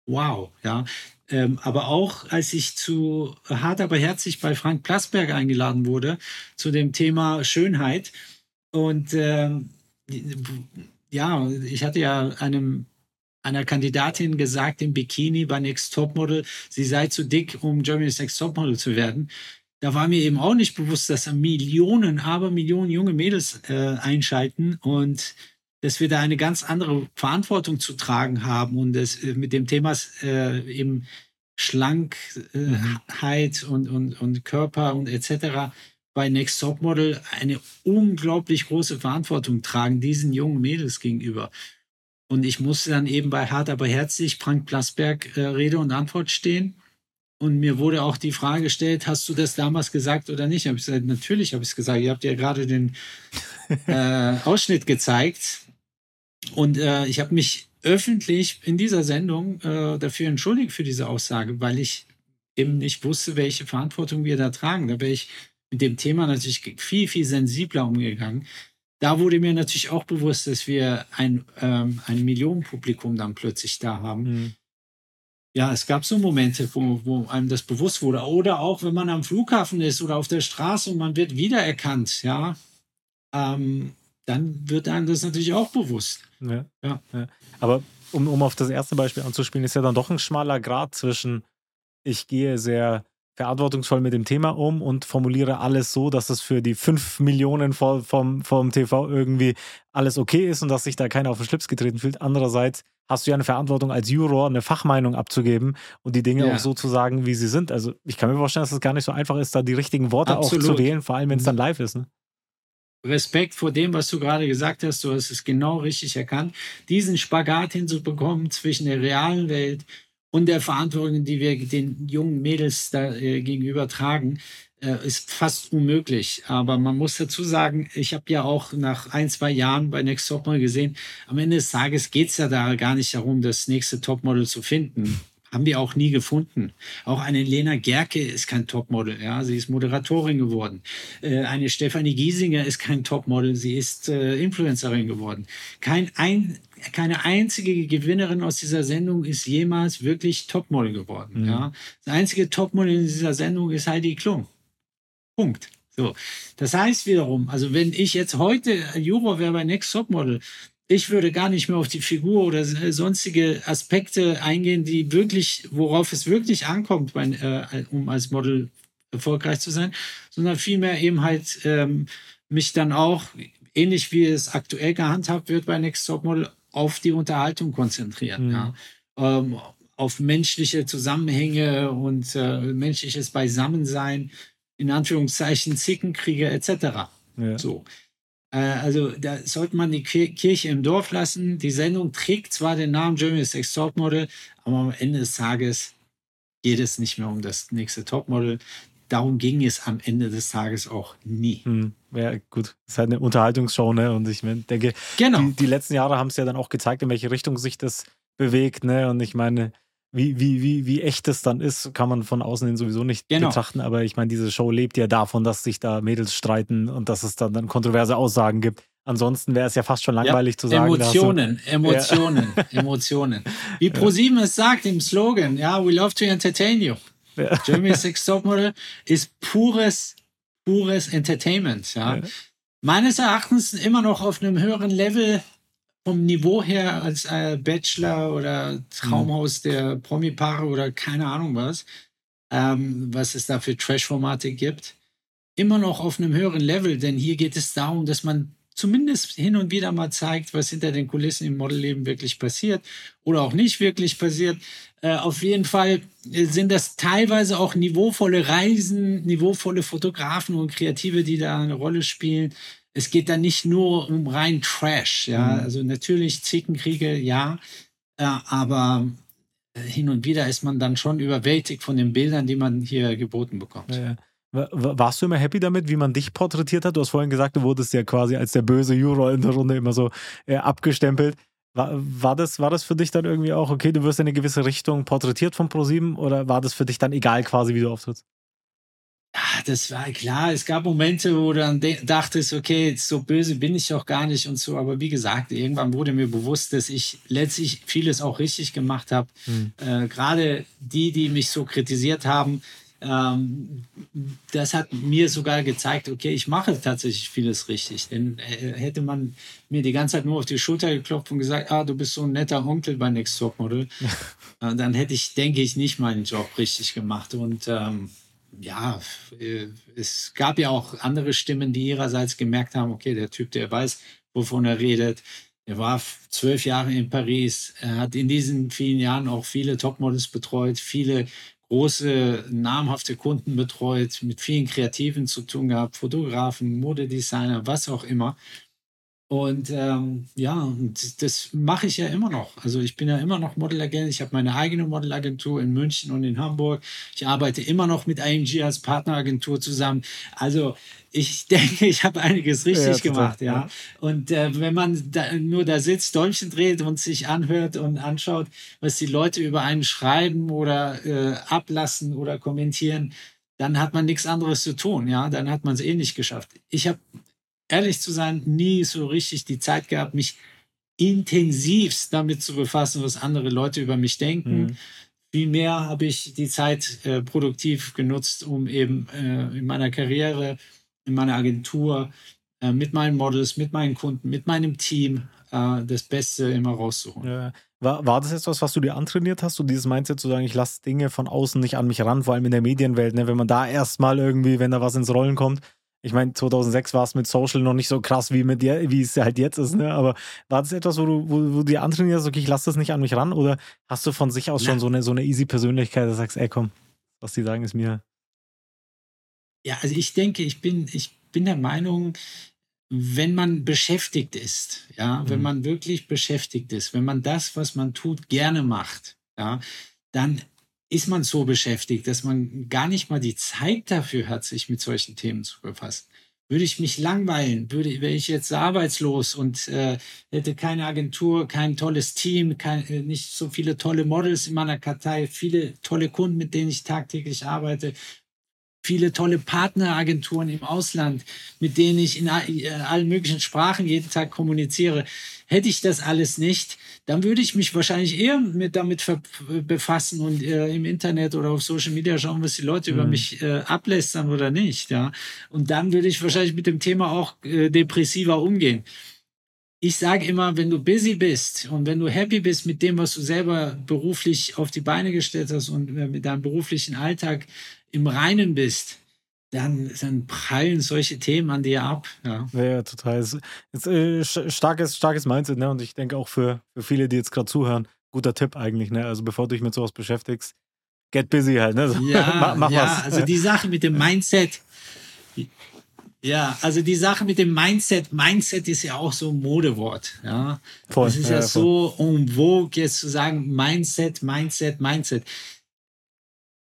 wow, ja. Ähm, aber auch als ich zu Hart aber herzlich bei Frank Plasberg eingeladen wurde, zu dem Thema Schönheit, und äh, ja, ich hatte ja einem einer Kandidatin gesagt im Bikini bei Next Topmodel, sie sei zu dick, um Germany's Next Topmodel zu werden. Da war mir eben auch nicht bewusst, dass da Millionen, aber Millionen junge Mädels äh, einschalten und dass wir da eine ganz andere Verantwortung zu tragen haben und das äh, mit dem Thema äh, eben Schlankheit und, und, und Körper und etc bei Next Top Model eine unglaublich große Verantwortung tragen, diesen jungen Mädels gegenüber. Und ich musste dann eben bei Hart aber herzlich Frank Plasberg äh, Rede und Antwort stehen. Und mir wurde auch die Frage gestellt, hast du das damals gesagt oder nicht? Habe ich gesagt, natürlich habe ich es gesagt. Ihr habt ja gerade den äh, Ausschnitt gezeigt. Und äh, ich habe mich öffentlich in dieser Sendung äh, dafür entschuldigt für diese Aussage, weil ich eben nicht wusste, welche Verantwortung wir da tragen. Da wäre ich mit dem Thema natürlich viel, viel sensibler umgegangen. Da wurde mir natürlich auch bewusst, dass wir ein, ähm, ein Millionenpublikum dann plötzlich da haben. Mhm. Ja, es gab so Momente, wo, wo einem das bewusst wurde. Oder auch, wenn man am Flughafen ist oder auf der Straße und man wird wiedererkannt, ja, ähm, dann wird einem das natürlich auch bewusst. Ja. ja. ja. Aber um, um auf das erste Beispiel anzuspielen, ist ja dann doch ein schmaler Grad zwischen, ich gehe sehr verantwortungsvoll mit dem Thema um und formuliere alles so, dass es für die fünf Millionen vom, vom, vom TV irgendwie alles okay ist und dass sich da keiner auf den Schlips getreten fühlt. Andererseits hast du ja eine Verantwortung als Juror, eine Fachmeinung abzugeben und die Dinge ja. auch so zu sagen, wie sie sind. Also ich kann mir vorstellen, dass es gar nicht so einfach ist, da die richtigen Worte Absolut. auch zu wählen, vor allem wenn es dann live ist. Ne? Respekt vor dem, was du gerade gesagt hast. Du hast es genau richtig erkannt. Diesen Spagat hinzubekommen zwischen der realen Welt und der Verantwortung, die wir den jungen Mädels da äh, gegenüber tragen, äh, ist fast unmöglich. Aber man muss dazu sagen, ich habe ja auch nach ein, zwei Jahren bei Next Topmodel gesehen, am Ende des Tages geht es ja da gar nicht darum, das nächste Topmodel zu finden haben wir auch nie gefunden. Auch eine Lena Gerke ist kein Topmodel, ja, sie ist Moderatorin geworden. Äh, eine Stefanie Giesinger ist kein Topmodel, sie ist äh, Influencerin geworden. Kein ein, keine einzige Gewinnerin aus dieser Sendung ist jemals wirklich Topmodel geworden. Mhm. Ja. Das einzige Topmodel in dieser Sendung ist Heidi Klum. Punkt. So. Das heißt wiederum, also wenn ich jetzt heute Juror wäre bei Next Topmodel, ich würde gar nicht mehr auf die Figur oder sonstige Aspekte eingehen, die wirklich, worauf es wirklich ankommt, bei, äh, um als Model erfolgreich zu sein, sondern vielmehr eben halt ähm, mich dann auch, ähnlich wie es aktuell gehandhabt wird bei Next Top Model, auf die Unterhaltung konzentrieren. Mhm. Ja. Ähm, auf menschliche Zusammenhänge und äh, menschliches Beisammensein, in Anführungszeichen Zickenkriege etc. Ja. So. Äh, also da sollte man die Kirche im Dorf lassen. Die Sendung trägt zwar den Namen Germany's Next Topmodel, aber am Ende des Tages geht es nicht mehr um das nächste Topmodel. Darum ging es am Ende des Tages auch nie. Hm, ja, gut. Das ist halt eine Unterhaltungsshow, ne? Und ich denke, genau. die, die letzten Jahre haben es ja dann auch gezeigt, in welche Richtung sich das bewegt, ne? Und ich meine, wie, wie, wie, wie echt das dann ist, kann man von außen hin sowieso nicht genau. betrachten. Aber ich meine, diese Show lebt ja davon, dass sich da Mädels streiten und dass es dann, dann kontroverse Aussagen gibt. Ansonsten wäre es ja fast schon langweilig ja, zu sagen. Emotionen, du, Emotionen, ja. Emotionen. Wie ProSieben es sagt im Slogan, ja, we love to entertain you. Ja. Germany's Next Topmodel ist pures, pures Entertainment. Ja. ja. Meines Erachtens immer noch auf einem höheren Level vom Niveau her als äh, Bachelor oder Traumhaus mhm. der Promi-Paare oder keine Ahnung was, ähm, was es da für Trash-Formate gibt, immer noch auf einem höheren Level, denn hier geht es darum, dass man zumindest hin und wieder mal zeigt, was hinter den Kulissen im Modelleben wirklich passiert oder auch nicht wirklich passiert. Äh, auf jeden Fall sind das teilweise auch niveauvolle Reisen, niveauvolle Fotografen und Kreative, die da eine Rolle spielen es geht da nicht nur um rein Trash, ja. Mhm. Also natürlich Zickenkriege, ja, äh, aber äh, hin und wieder ist man dann schon überwältigt von den Bildern, die man hier geboten bekommt. Ja, Warst du immer happy damit, wie man dich porträtiert hat? Du hast vorhin gesagt, du wurdest ja quasi als der böse Juror in der Runde immer so äh, abgestempelt. War, war, das, war das für dich dann irgendwie auch, okay, du wirst in eine gewisse Richtung porträtiert von ProSieben oder war das für dich dann egal quasi, wie du auftrittst? Ja, das war klar. Es gab Momente, wo du dann dachtest, okay, so böse bin ich doch gar nicht und so. Aber wie gesagt, irgendwann wurde mir bewusst, dass ich letztlich vieles auch richtig gemacht habe. Mhm. Äh, Gerade die, die mich so kritisiert haben, ähm, das hat mir sogar gezeigt, okay, ich mache tatsächlich vieles richtig. Denn äh, hätte man mir die ganze Zeit nur auf die Schulter geklopft und gesagt, ah, du bist so ein netter Onkel bei Next Top Model, äh, dann hätte ich, denke ich, nicht meinen Job richtig gemacht. Und ähm, ja, äh, es gab ja auch andere Stimmen, die ihrerseits gemerkt haben, okay, der Typ, der weiß, wovon er redet. Er war zwölf Jahre in Paris. Er hat in diesen vielen Jahren auch viele Topmodels betreut, viele große, namhafte Kunden betreut, mit vielen Kreativen zu tun gehabt, Fotografen, Modedesigner, was auch immer. Und ähm, ja, das mache ich ja immer noch. Also ich bin ja immer noch Modelagent. Ich habe meine eigene Modelagentur in München und in Hamburg. Ich arbeite immer noch mit IMG als Partneragentur zusammen. Also ich denke, ich habe einiges richtig ja, gemacht, ja. ja. Und äh, wenn man da, nur da sitzt, Däumchen dreht und sich anhört und anschaut, was die Leute über einen schreiben oder äh, ablassen oder kommentieren, dann hat man nichts anderes zu tun, ja. Dann hat man es eh nicht geschafft. Ich habe ehrlich zu sein, nie so richtig die Zeit gehabt, mich intensivst damit zu befassen, was andere Leute über mich denken. Mhm. Vielmehr habe ich die Zeit äh, produktiv genutzt, um eben äh, in meiner Karriere, in meiner Agentur, äh, mit meinen Models, mit meinen Kunden, mit meinem Team äh, das Beste immer rauszuholen. Ja. War, war das jetzt was, was du dir antrainiert hast, so dieses Mindset zu sagen, ich lasse Dinge von außen nicht an mich ran, vor allem in der Medienwelt, ne? wenn man da erstmal irgendwie, wenn da was ins Rollen kommt, ich meine, 2006 war es mit Social noch nicht so krass, wie, mit wie es halt jetzt ist, ne? aber war das etwas, wo du, wo, wo du dir antrainierst, okay, ich lasse das nicht an mich ran oder hast du von sich aus ja. schon so eine, so eine easy Persönlichkeit, dass du sagst, ey komm, was die sagen, ist mir... Ja, also ich denke, ich bin, ich bin der Meinung, wenn man beschäftigt ist, ja, mhm. wenn man wirklich beschäftigt ist, wenn man das, was man tut, gerne macht, ja, dann ist man so beschäftigt, dass man gar nicht mal die Zeit dafür hat, sich mit solchen Themen zu befassen. Würde ich mich langweilen, würde, wäre ich jetzt arbeitslos und äh, hätte keine Agentur, kein tolles Team, kein, äh, nicht so viele tolle Models in meiner Kartei, viele tolle Kunden, mit denen ich tagtäglich arbeite, viele tolle Partneragenturen im Ausland, mit denen ich in äh, allen möglichen Sprachen jeden Tag kommuniziere. Hätte ich das alles nicht, dann würde ich mich wahrscheinlich eher mit damit befassen und äh, im Internet oder auf Social Media schauen, was die Leute mhm. über mich äh, ablästern oder nicht. Ja, und dann würde ich wahrscheinlich mit dem Thema auch äh, depressiver umgehen. Ich sage immer, wenn du busy bist und wenn du happy bist mit dem, was du selber beruflich auf die Beine gestellt hast und äh, mit deinem beruflichen Alltag im Reinen bist, dann, dann prallen solche Themen an dir ab. Ja, ja, total. Es ist, äh, starkes, starkes Mindset, ne? Und ich denke auch für, für viele, die jetzt gerade zuhören, guter Tipp eigentlich, ne? Also bevor du dich mit sowas beschäftigst, get busy halt, ne? So, ja, mach, mach ja, was. also die Sache mit dem Mindset. Ja, also die Sache mit dem Mindset, Mindset ist ja auch so ein Modewort, ja. Voll, es ist ja, ja so en vogue jetzt zu sagen Mindset, Mindset, Mindset.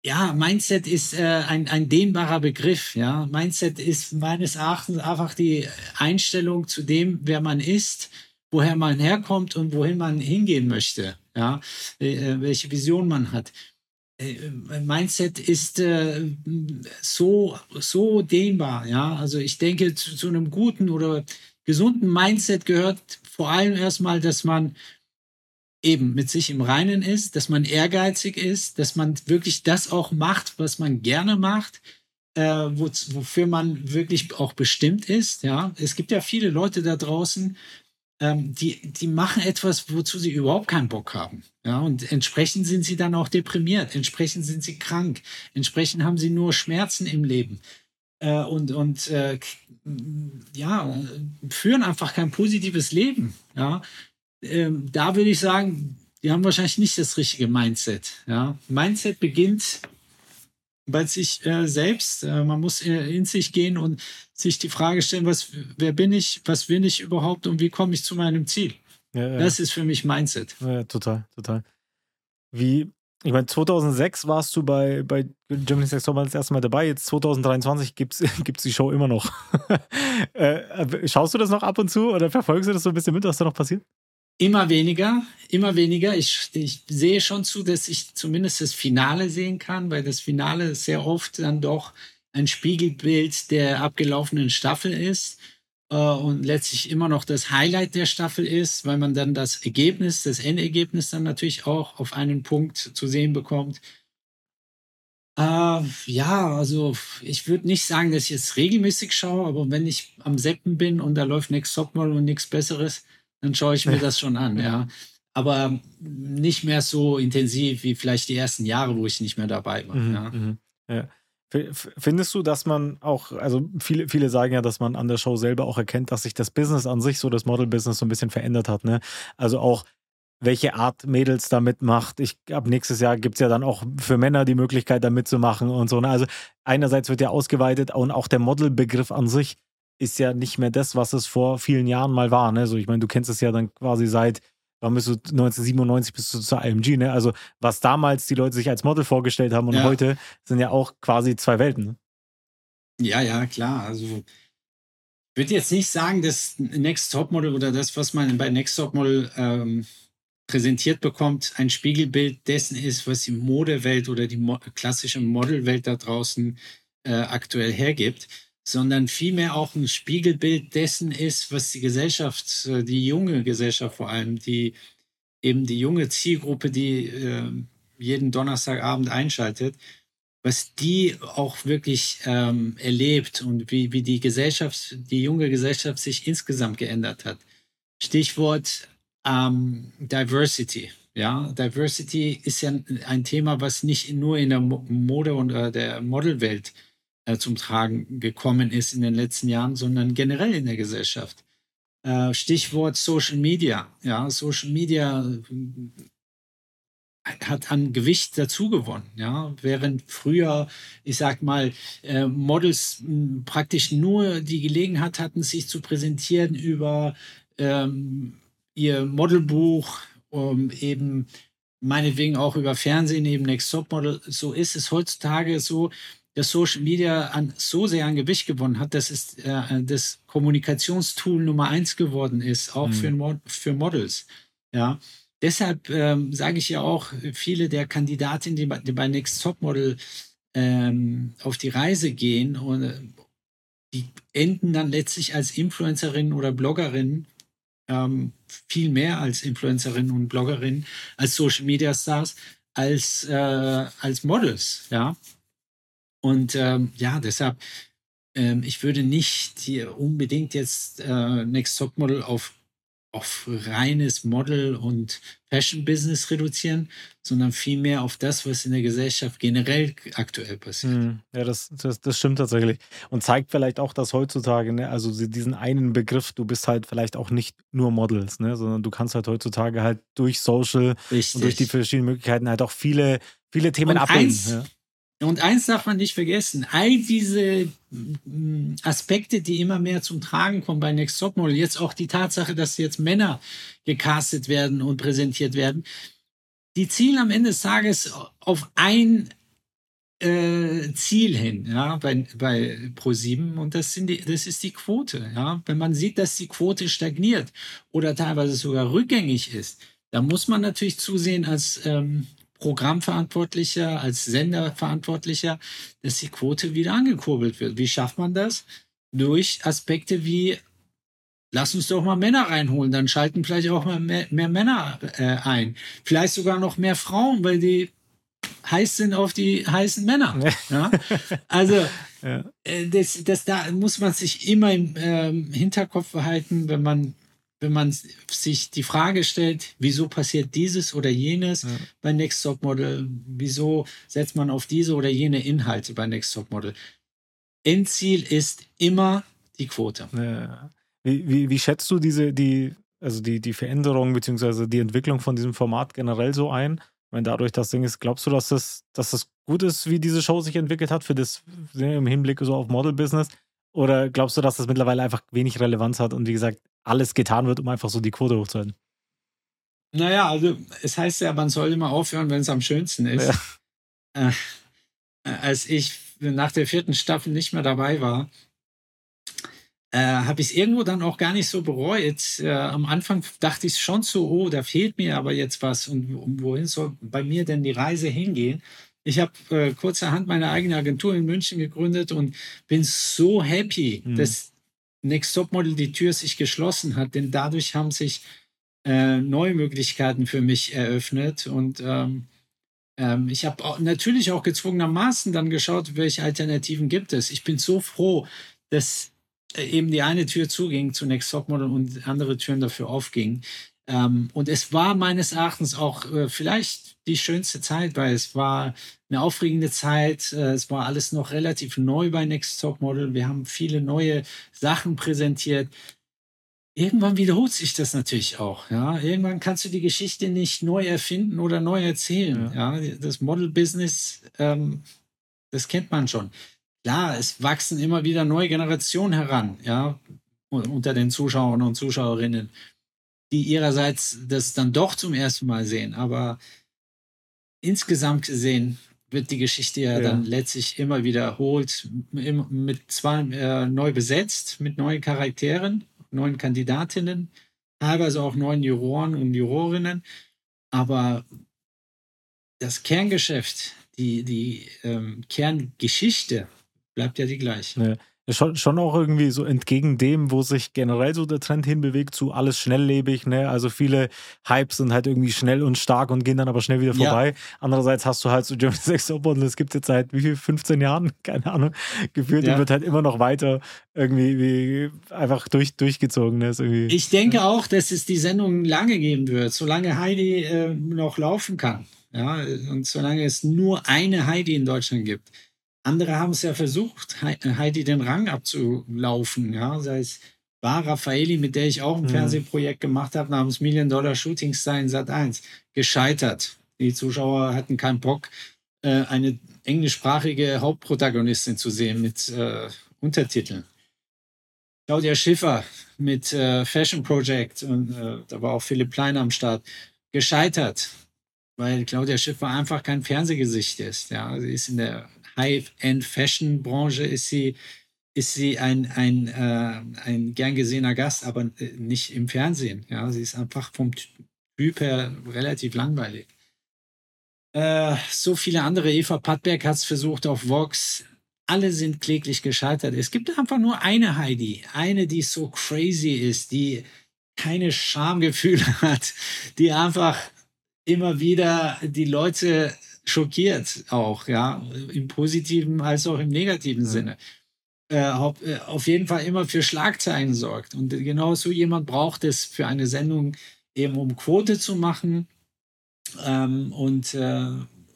Ja, Mindset ist äh, ein, ein dehnbarer Begriff. Ja, Mindset ist meines Erachtens einfach die Einstellung zu dem, wer man ist, woher man herkommt und wohin man hingehen möchte. Ja, äh, welche Vision man hat. Äh, Mindset ist äh, so so dehnbar. Ja, also ich denke zu, zu einem guten oder gesunden Mindset gehört vor allem erstmal, dass man eben mit sich im Reinen ist, dass man ehrgeizig ist, dass man wirklich das auch macht, was man gerne macht, äh, wo, wofür man wirklich auch bestimmt ist. Ja, es gibt ja viele Leute da draußen, ähm, die, die machen etwas, wozu sie überhaupt keinen Bock haben. Ja, und entsprechend sind sie dann auch deprimiert, entsprechend sind sie krank, entsprechend haben sie nur Schmerzen im Leben. Äh, und und äh, ja, führen einfach kein positives Leben. Ja, ähm, da würde ich sagen, die haben wahrscheinlich nicht das richtige Mindset. Ja? Mindset beginnt bei sich äh, selbst. Äh, man muss äh, in sich gehen und sich die Frage stellen, was, wer bin ich, was will ich überhaupt und wie komme ich zu meinem Ziel? Ja, ja. Das ist für mich Mindset. Ja, total, total. Wie, ich meine, 2006 warst du bei, bei Germany's Next Top das erste Mal dabei. Jetzt 2023 gibt es die Show immer noch. äh, schaust du das noch ab und zu oder verfolgst du das so ein bisschen mit, was da noch passiert? Immer weniger, immer weniger. Ich, ich sehe schon zu, dass ich zumindest das Finale sehen kann, weil das Finale sehr oft dann doch ein Spiegelbild der abgelaufenen Staffel ist äh, und letztlich immer noch das Highlight der Staffel ist, weil man dann das Ergebnis, das Endergebnis dann natürlich auch auf einen Punkt zu sehen bekommt. Äh, ja, also ich würde nicht sagen, dass ich jetzt regelmäßig schaue, aber wenn ich am Seppen bin und da läuft Next Topmodel und nichts Besseres, dann schaue ich mir das schon an, ja. Aber nicht mehr so intensiv wie vielleicht die ersten Jahre, wo ich nicht mehr dabei war. Mhm, ja. Mhm. ja. Findest du, dass man auch, also viele, viele sagen ja, dass man an der Show selber auch erkennt, dass sich das Business an sich, so das Model-Business, so ein bisschen verändert hat, ne? Also auch welche Art Mädels da mitmacht. Ich ab nächstes Jahr gibt es ja dann auch für Männer die Möglichkeit, da mitzumachen und so. Ne? Also einerseits wird ja ausgeweitet und auch der Model-Begriff an sich ist ja nicht mehr das, was es vor vielen Jahren mal war. Ne? Also ich meine, du kennst es ja dann quasi seit, wann bist du 1997 bis du zur IMG, ne? Also was damals die Leute sich als Model vorgestellt haben und ja. heute sind ja auch quasi zwei Welten. Ne? Ja, ja, klar. Also ich würde jetzt nicht sagen, dass Next Topmodel oder das, was man bei Next Topmodel ähm, präsentiert bekommt, ein Spiegelbild dessen ist, was die Modewelt oder die mo klassische Modelwelt da draußen äh, aktuell hergibt sondern vielmehr auch ein Spiegelbild dessen ist, was die Gesellschaft, äh, die junge Gesellschaft vor allem, die eben die junge Zielgruppe, die äh, jeden Donnerstagabend einschaltet, was die auch wirklich ähm, erlebt und wie, wie die Gesellschaft, die junge Gesellschaft sich insgesamt geändert hat. Stichwort ähm, Diversity. Ja, Diversity ist ja ein Thema, was nicht nur in der Mode und äh, der Modelwelt äh, zum Tragen gekommen ist in den letzten Jahren, sondern generell in der Gesellschaft. Äh, Stichwort Social Media. Ja, Social Media äh, hat an Gewicht dazu gewonnen. Ja, während früher, ich sag mal, äh, Models mh, praktisch nur die Gelegenheit hatten, sich zu präsentieren über ähm, ihr Modelbuch, um eben meinetwegen auch über Fernsehen, eben Next Top Model. So ist es heutzutage so, dass Social Media an, so sehr an Gewicht gewonnen hat, dass es äh, das Kommunikationstool Nummer eins geworden ist, auch mhm. für, Mod für Models. Ja. Deshalb ähm, sage ich ja auch, viele der Kandidatinnen, die bei, die bei Next Top Model ähm, auf die Reise gehen und äh, die enden dann letztlich als Influencerinnen oder Bloggerinnen, ähm, viel mehr als Influencerinnen und Bloggerinnen, als Social Media Stars, als, äh, als Models, ja. Und ähm, ja, deshalb, ähm, ich würde nicht hier unbedingt jetzt äh, Next Top Model auf, auf reines Model und Fashion Business reduzieren, sondern vielmehr auf das, was in der Gesellschaft generell aktuell passiert. Hm, ja, das, das, das stimmt tatsächlich. Und zeigt vielleicht auch, dass heutzutage, ne, also diesen einen Begriff, du bist halt vielleicht auch nicht nur Models, ne, sondern du kannst halt heutzutage halt durch Social Richtig. und durch die verschiedenen Möglichkeiten halt auch viele, viele Themen abbilden. Ja. Und eins darf man nicht vergessen, all diese mm, Aspekte, die immer mehr zum Tragen kommen bei Next Top Model, jetzt auch die Tatsache, dass jetzt Männer gecastet werden und präsentiert werden, die zielen am Ende des Tages auf ein äh, Ziel hin, ja, bei, bei Pro7 und das, sind die, das ist die Quote, ja. Wenn man sieht, dass die Quote stagniert oder teilweise sogar rückgängig ist, dann muss man natürlich zusehen als ähm, Programmverantwortlicher, als Senderverantwortlicher, dass die Quote wieder angekurbelt wird. Wie schafft man das? Durch Aspekte wie, lass uns doch mal Männer reinholen, dann schalten vielleicht auch mal mehr, mehr Männer äh, ein. Vielleicht sogar noch mehr Frauen, weil die heiß sind auf die heißen Männer. Ja? Also ja. Äh, das, das da muss man sich immer im ähm, Hinterkopf behalten, wenn man wenn man sich die Frage stellt, wieso passiert dieses oder jenes ja. bei Next Top Model, wieso setzt man auf diese oder jene Inhalte bei Next Top Model. Endziel ist immer die Quote. Ja. Wie, wie, wie, schätzt du diese, die, also die, die Veränderung bzw. die Entwicklung von diesem Format generell so ein? Ich meine, dadurch das Ding ist, glaubst du, dass das, dass das gut ist, wie diese Show sich entwickelt hat für das im Hinblick so auf Model-Business? Oder glaubst du, dass das mittlerweile einfach wenig Relevanz hat und wie gesagt, alles getan wird, um einfach so die Quote hochzuhalten? Naja, also es heißt ja, man soll immer aufhören, wenn es am schönsten ist. Ja. Äh, als ich nach der vierten Staffel nicht mehr dabei war, äh, habe ich es irgendwo dann auch gar nicht so bereut. Äh, am Anfang dachte ich schon so, oh, da fehlt mir aber jetzt was und wohin soll bei mir denn die Reise hingehen? Ich habe äh, kurzerhand meine eigene Agentur in München gegründet und bin so happy, mhm. dass Next Top Model die Tür sich geschlossen hat, denn dadurch haben sich äh, neue Möglichkeiten für mich eröffnet und ähm, ähm, ich habe natürlich auch gezwungenermaßen dann geschaut, welche Alternativen gibt es. Ich bin so froh, dass äh, eben die eine Tür zuging zu Next Top Model und andere Türen dafür aufgingen. Ähm, und es war meines Erachtens auch äh, vielleicht die schönste Zeit, weil es war eine aufregende Zeit. Äh, es war alles noch relativ neu bei Next Top Model. Wir haben viele neue Sachen präsentiert. Irgendwann wiederholt sich das natürlich auch. Ja, irgendwann kannst du die Geschichte nicht neu erfinden oder neu erzählen. Ja, ja das Model-Business, ähm, das kennt man schon. klar, es wachsen immer wieder neue Generationen heran, ja, unter den Zuschauern und Zuschauerinnen, die ihrerseits das dann doch zum ersten Mal sehen. Aber insgesamt gesehen wird die Geschichte ja, ja. dann letztlich immer wiederholt, mit zwei äh, neu besetzt, mit neuen Charakteren, neuen Kandidatinnen, teilweise auch neuen Juroren und Jurorinnen. Aber das Kerngeschäft, die, die ähm, Kerngeschichte bleibt ja die gleiche. Ja schon, schon auch irgendwie so entgegen dem, wo sich generell so der Trend hinbewegt, zu alles schnelllebig, ne? Also viele Hypes sind halt irgendwie schnell und stark und gehen dann aber schnell wieder vorbei. Ja. Andererseits hast du halt so German Sex Top und das gibt es jetzt seit wie viel, 15 Jahren, keine Ahnung, gefühlt ja. und wird halt immer noch weiter irgendwie wie einfach durch, durchgezogen. Ne? Irgendwie, ich denke ja. auch, dass es die Sendung lange geben wird, solange Heidi äh, noch laufen kann. Ja, und solange es nur eine Heidi in Deutschland gibt. Andere haben es ja versucht, Heidi den Rang abzulaufen. Ja, sei es Bar Raffaeli, mit der ich auch ein mhm. Fernsehprojekt gemacht habe, namens Million Dollar Shooting Star in Sat 1. Gescheitert. Die Zuschauer hatten keinen Bock, äh, eine englischsprachige Hauptprotagonistin zu sehen mit äh, Untertiteln. Claudia Schiffer mit äh, Fashion Project und äh, da war auch Philipp Plein am Start. Gescheitert, weil Claudia Schiffer einfach kein Fernsehgesicht ist. Ja, sie ist in der High-End-Fashion-Branche ist sie, ist sie ein, ein, äh, ein gern gesehener Gast, aber äh, nicht im Fernsehen. Ja, sie ist einfach vom Typ her relativ langweilig. Äh, so viele andere. Eva Pattberg hat es versucht auf Vox. Alle sind kläglich gescheitert. Es gibt einfach nur eine Heidi. Eine, die so crazy ist, die keine Schamgefühle hat, die einfach immer wieder die Leute schockiert auch, ja, im positiven als auch im negativen ja. Sinne. Äh, äh, auf jeden Fall immer für Schlagzeilen sorgt. Und genau so jemand braucht es für eine Sendung eben, um Quote zu machen. Ähm, und, äh,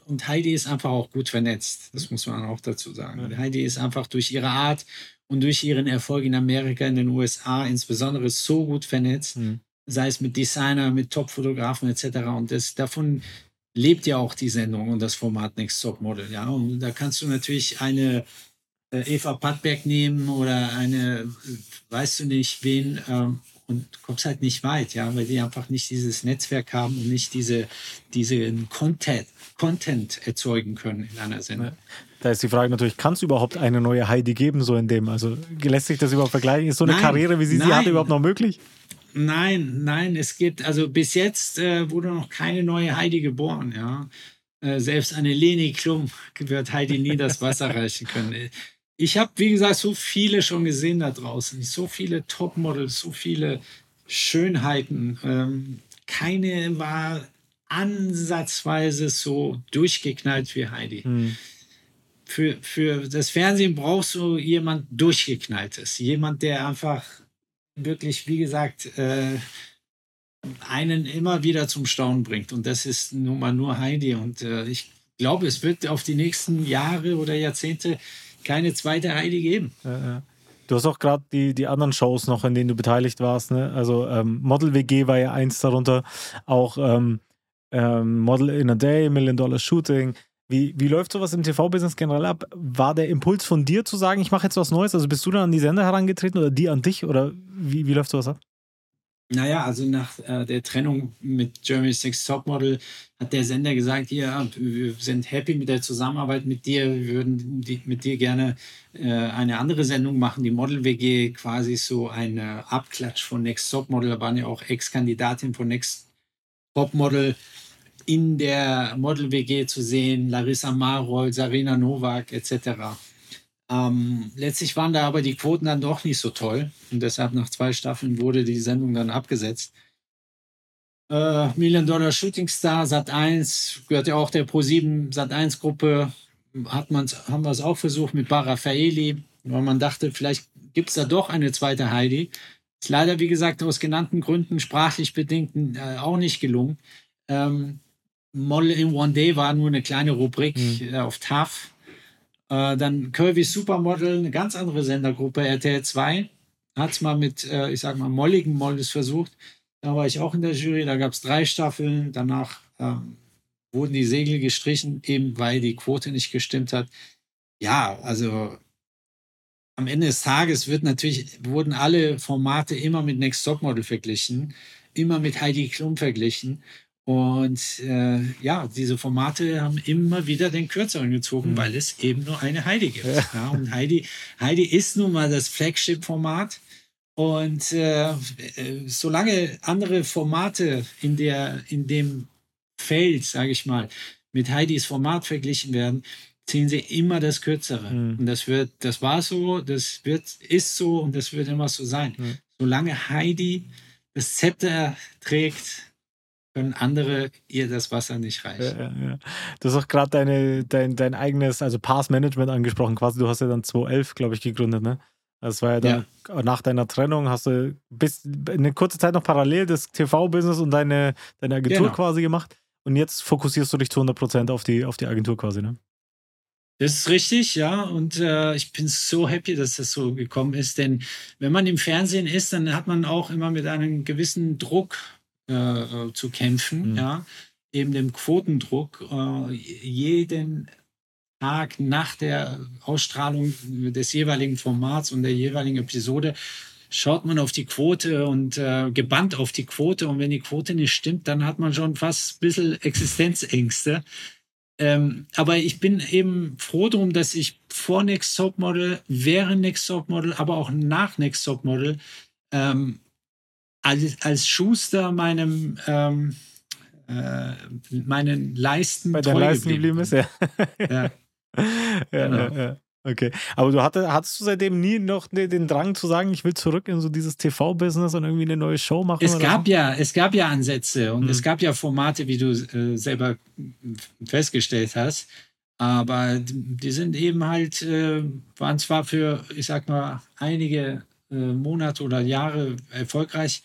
und Heidi ist einfach auch gut vernetzt. Das muss man auch dazu sagen. Ja. Heidi ist einfach durch ihre Art und durch ihren Erfolg in Amerika, in den USA insbesondere so gut vernetzt. Mhm. Sei es mit Designer, mit Top-Fotografen etc. Und das, davon lebt ja auch die Sendung und das Format Next Top Model. Ja, und da kannst du natürlich eine äh, Eva Pattberg nehmen oder eine, weißt du nicht, wen, ähm, und kommst halt nicht weit, ja, weil die einfach nicht dieses Netzwerk haben und nicht diese, diesen Content, Content erzeugen können in einer Sendung. Da ist die Frage natürlich, kann es überhaupt eine neue Heidi geben, so in dem? Also lässt sich das überhaupt vergleichen? Ist so eine nein, Karriere, wie sie nein. sie hatte, überhaupt noch möglich? Nein, nein, es gibt, also bis jetzt äh, wurde noch keine neue Heidi geboren, ja. Äh, selbst eine Leni Klum wird Heidi nie das Wasser reichen können. Ich habe, wie gesagt, so viele schon gesehen da draußen, so viele Topmodels, so viele Schönheiten. Ähm, keine war ansatzweise so durchgeknallt wie Heidi. Hm. Für, für das Fernsehen brauchst du jemand durchgeknalltes, jemand, der einfach wirklich, wie gesagt, äh, einen immer wieder zum Staunen bringt. Und das ist nun mal nur Heidi. Und äh, ich glaube, es wird auf die nächsten Jahre oder Jahrzehnte keine zweite Heidi geben. Du hast auch gerade die, die anderen Shows noch, in denen du beteiligt warst. Ne? Also ähm, Model WG war ja eins darunter. Auch ähm, ähm, Model in a Day, Million Dollar Shooting. Wie, wie läuft sowas im TV-Business generell ab? War der Impuls von dir zu sagen, ich mache jetzt was Neues? Also bist du dann an die Sender herangetreten oder die an dich? Oder wie, wie läuft sowas ab? Naja, also nach äh, der Trennung mit Germany's Next Topmodel hat der Sender gesagt, ja, wir sind happy mit der Zusammenarbeit mit dir, wir würden die, mit dir gerne äh, eine andere Sendung machen, die Model WG, quasi so ein Abklatsch von Next Topmodel, da waren ja auch Ex-Kandidatin von Next Topmodel in der Model-WG zu sehen, Larissa Marold, Sarina Novak etc. Ähm, letztlich waren da aber die Quoten dann doch nicht so toll und deshalb nach zwei Staffeln wurde die Sendung dann abgesetzt. Äh, Million Dollar Shooting Star, Sat 1, gehört ja auch der Pro7 Sat 1 Gruppe, hat man's, haben wir es auch versucht mit Barafaeli, weil man dachte, vielleicht gibt es da doch eine zweite Heidi. Ist leider, wie gesagt, aus genannten Gründen sprachlich bedingt äh, auch nicht gelungen. Ähm, Model in One Day war nur eine kleine Rubrik mhm. auf TAF. Äh, dann Curvy Supermodel, eine ganz andere Sendergruppe, RTL 2, hat es mal mit, äh, ich sag mal, molligen Models versucht. Da war ich auch in der Jury, da gab es drei Staffeln. Danach ähm, wurden die Segel gestrichen, eben weil die Quote nicht gestimmt hat. Ja, also am Ende des Tages wird natürlich, wurden alle Formate immer mit Next Top Model verglichen, immer mit Heidi Klum verglichen. Und äh, ja, diese Formate haben immer wieder den Kürzeren gezogen, mhm. weil es eben nur eine Heidi gibt. Ja. ja und Heidi, Heidi ist nun mal das Flagship-Format. Und äh, solange andere Formate in, der, in dem Feld, sage ich mal, mit Heidis Format verglichen werden, ziehen sie immer das Kürzere. Mhm. Und das wird, das war so, das wird, ist so und das wird immer so sein. Mhm. Solange Heidi das Zepter trägt, können andere ihr das Wasser nicht reichen. Ja, ja, ja. Du hast auch gerade deine, dein, dein eigenes, also Pass Management angesprochen, quasi. Du hast ja dann 2011, glaube ich, gegründet, ne? Das war ja dann nach deiner Trennung, hast du bis eine kurze Zeit noch parallel das TV-Business und deine, deine Agentur genau. quasi gemacht. Und jetzt fokussierst du dich zu 100% auf die, auf die Agentur quasi, ne? Das ist richtig, ja. Und äh, ich bin so happy, dass das so gekommen ist. Denn wenn man im Fernsehen ist, dann hat man auch immer mit einem gewissen Druck äh, äh zu kämpfen, mhm. ja. Eben dem Quotendruck. Äh, jeden Tag nach der Ausstrahlung des jeweiligen Formats und der jeweiligen Episode schaut man auf die Quote und äh, gebannt auf die Quote. Und wenn die Quote nicht stimmt, dann hat man schon fast ein bisschen Existenzängste. Ähm, aber ich bin eben froh darum, dass ich vor Next Top Model, während Next Top Model, aber auch nach Next Top Model ähm, als, als Schuster meinem ähm, äh, meinen Leisten bei der Leisten geblieben ist, ja. ja. ja, genau. ja. Okay, aber du hatte, hattest du seitdem nie noch den Drang zu sagen, ich will zurück in so dieses TV-Business und irgendwie eine neue Show machen? Es gab so? ja, es gab ja Ansätze und mhm. es gab ja Formate, wie du äh, selber festgestellt hast. Aber die sind eben halt, äh, waren zwar für, ich sag mal, einige äh, Monate oder Jahre erfolgreich,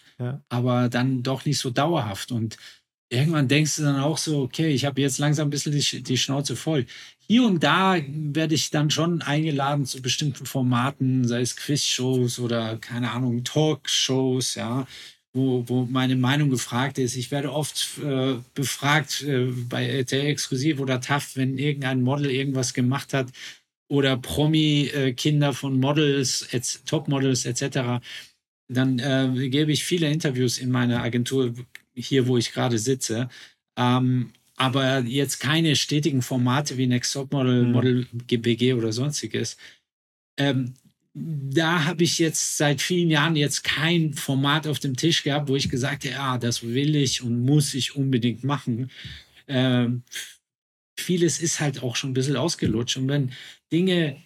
aber dann doch nicht so dauerhaft. Und irgendwann denkst du dann auch so, okay, ich habe jetzt langsam ein bisschen die, die Schnauze voll hier und da werde ich dann schon eingeladen zu bestimmten Formaten, sei es Quizshows oder keine Ahnung, Talkshows, ja, wo, wo meine Meinung gefragt ist. Ich werde oft äh, befragt äh, bei RTL Exklusiv oder TAF, wenn irgendein Model irgendwas gemacht hat oder Promi-Kinder äh, von Models, Topmodels etc. Dann äh, gebe ich viele Interviews in meiner Agentur hier, wo ich gerade sitze. Ähm, aber jetzt keine stetigen Formate wie Next Top Model, mhm. Model GBG oder sonstiges. Ähm, da habe ich jetzt seit vielen Jahren jetzt kein Format auf dem Tisch gehabt, wo ich gesagt habe, ja, das will ich und muss ich unbedingt machen. Ähm, vieles ist halt auch schon ein bisschen ausgelutscht. Und wenn Dinge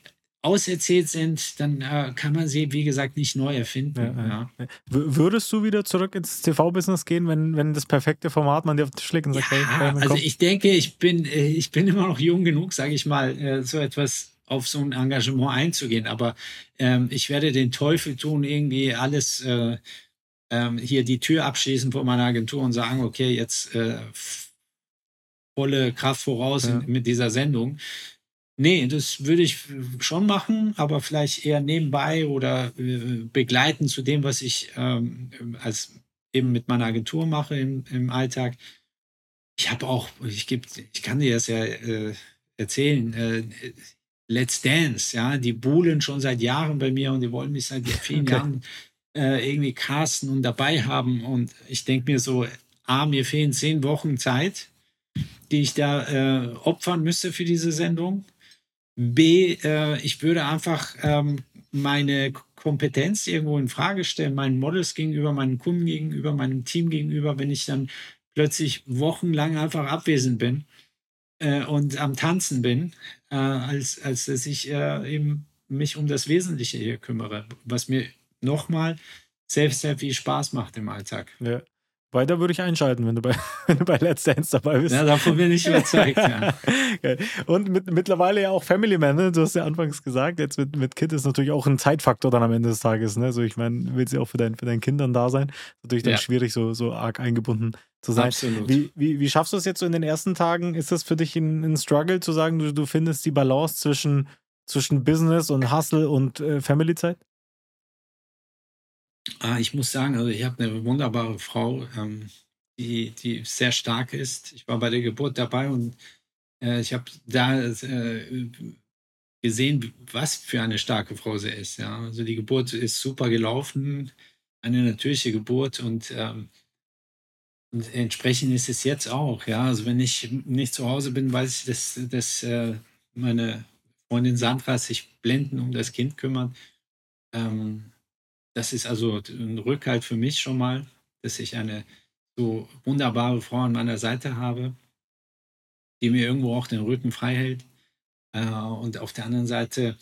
auserzählt sind, dann äh, kann man sie, wie gesagt, nicht neu erfinden. Ja, ja. Würdest du wieder zurück ins TV-Business gehen, wenn, wenn das perfekte Format man dir auf den Tisch legt und sagt, ja, hey, also ich denke, ich bin, äh, ich bin immer noch jung genug, sage ich mal, äh, so etwas auf so ein Engagement einzugehen. Aber ähm, ich werde den Teufel tun, irgendwie alles äh, ähm, hier die Tür abschließen von meiner Agentur und sagen, okay, jetzt äh, volle Kraft voraus ja. mit dieser Sendung. Nee, das würde ich schon machen, aber vielleicht eher nebenbei oder äh, begleiten zu dem, was ich ähm, als eben mit meiner Agentur mache im, im Alltag. Ich habe auch, ich, geb, ich kann dir das ja äh, erzählen, äh, Let's Dance, ja, die buhlen schon seit Jahren bei mir und die wollen mich seit vielen okay. Jahren äh, irgendwie casten und dabei haben. Und ich denke mir so, A, mir fehlen zehn Wochen Zeit, die ich da äh, opfern müsste für diese Sendung. B, äh, ich würde einfach ähm, meine Kompetenz irgendwo in Frage stellen, meinen Models gegenüber, meinen Kunden gegenüber, meinem Team gegenüber, wenn ich dann plötzlich wochenlang einfach abwesend bin äh, und am Tanzen bin, äh, als, als dass ich äh, eben mich um das Wesentliche hier kümmere, was mir nochmal selbst sehr viel Spaß macht im Alltag. Ja. Weiter würde ich einschalten, wenn du bei, wenn du bei Let's Dance dabei bist. Ja, davon bin ich überzeugt, ja. Und mit, mittlerweile ja auch Family Man, ne? du hast ja anfangs gesagt, jetzt mit, mit Kid ist natürlich auch ein Zeitfaktor dann am Ende des Tages. Ne? Also ich meine, willst du auch für, dein, für deine Kindern da sein? Natürlich dann ja. schwierig, so, so arg eingebunden zu sein. Absolut. Wie, wie, wie schaffst du es jetzt so in den ersten Tagen? Ist das für dich ein, ein Struggle zu sagen, du, du findest die Balance zwischen, zwischen Business und Hustle und äh, Family-Zeit? Ah, ich muss sagen, also ich habe eine wunderbare Frau, ähm, die, die sehr stark ist. Ich war bei der Geburt dabei und äh, ich habe da äh, gesehen, was für eine starke Frau sie ist. Ja, also die Geburt ist super gelaufen, eine natürliche Geburt und, ähm, und entsprechend ist es jetzt auch. Ja, also wenn ich nicht zu Hause bin, weiß ich, dass, dass äh, meine Freundin Sandra sich blenden um das Kind kümmert. Ähm, das ist also ein Rückhalt für mich schon mal, dass ich eine so wunderbare Frau an meiner Seite habe, die mir irgendwo auch den Rücken frei hält. Äh, und auf der anderen Seite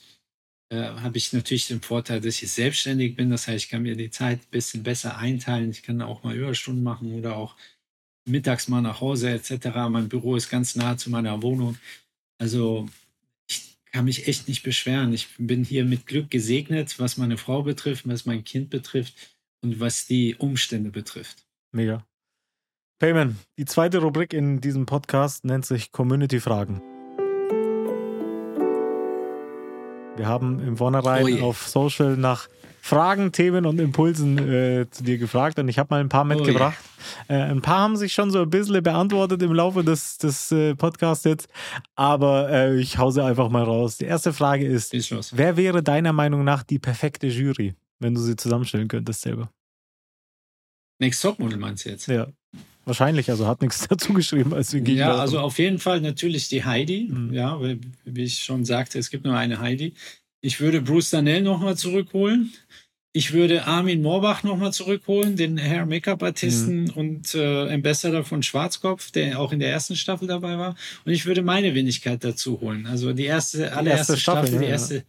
äh, habe ich natürlich den Vorteil, dass ich selbstständig bin. Das heißt, ich kann mir die Zeit ein bisschen besser einteilen. Ich kann auch mal Überstunden machen oder auch mittags mal nach Hause etc. Mein Büro ist ganz nah zu meiner Wohnung. Also kann mich echt nicht beschweren. Ich bin hier mit Glück gesegnet, was meine Frau betrifft, was mein Kind betrifft und was die Umstände betrifft. Mega. Payman, die zweite Rubrik in diesem Podcast nennt sich Community Wir haben im Vornherein oh auf Social nach Fragen, Themen und Impulsen äh, zu dir gefragt und ich habe mal ein paar mitgebracht. Oh äh, ein paar haben sich schon so ein bisschen beantwortet im Laufe des, des äh, Podcasts jetzt, aber äh, ich hause einfach mal raus. Die erste Frage ist: Wer wäre deiner Meinung nach die perfekte Jury, wenn du sie zusammenstellen könntest selber? Next Topmodel meinst du jetzt? Ja. Wahrscheinlich, also hat nichts dazu geschrieben, als wir Ja, also auf jeden Fall natürlich die Heidi. Mhm. Ja, wie ich schon sagte, es gibt nur eine Heidi. Ich würde Bruce Danell nochmal zurückholen. Ich würde Armin Moorbach nochmal zurückholen, den Hair Make-up-Artisten mhm. und äh, Ambassador von Schwarzkopf, der auch in der ersten Staffel dabei war. Und ich würde meine Wenigkeit dazu holen. Also die erste, allererste erste Staffel, Staffel, die erste,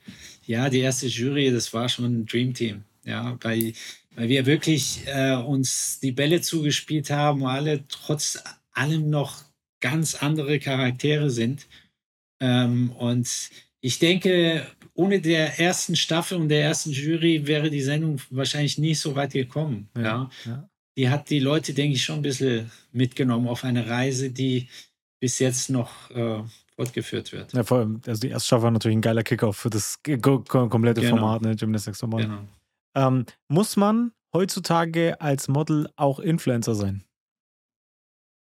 ja, die erste Jury, das war schon ein Dream Team. Ja, bei weil wir wirklich äh, uns die Bälle zugespielt haben, alle trotz allem noch ganz andere Charaktere sind. Ähm, und ich denke, ohne der ersten Staffel und der ersten Jury wäre die Sendung wahrscheinlich nicht so weit gekommen. Ja. ja. Die hat die Leute, denke ich, schon ein bisschen mitgenommen auf eine Reise, die bis jetzt noch äh, fortgeführt wird. Ja, vor allem, also die erste Staffel war natürlich ein geiler Kickoff für das komplette genau. Format, ne, Gymnastics Format. Genau. Ähm, muss man heutzutage als Model auch Influencer sein?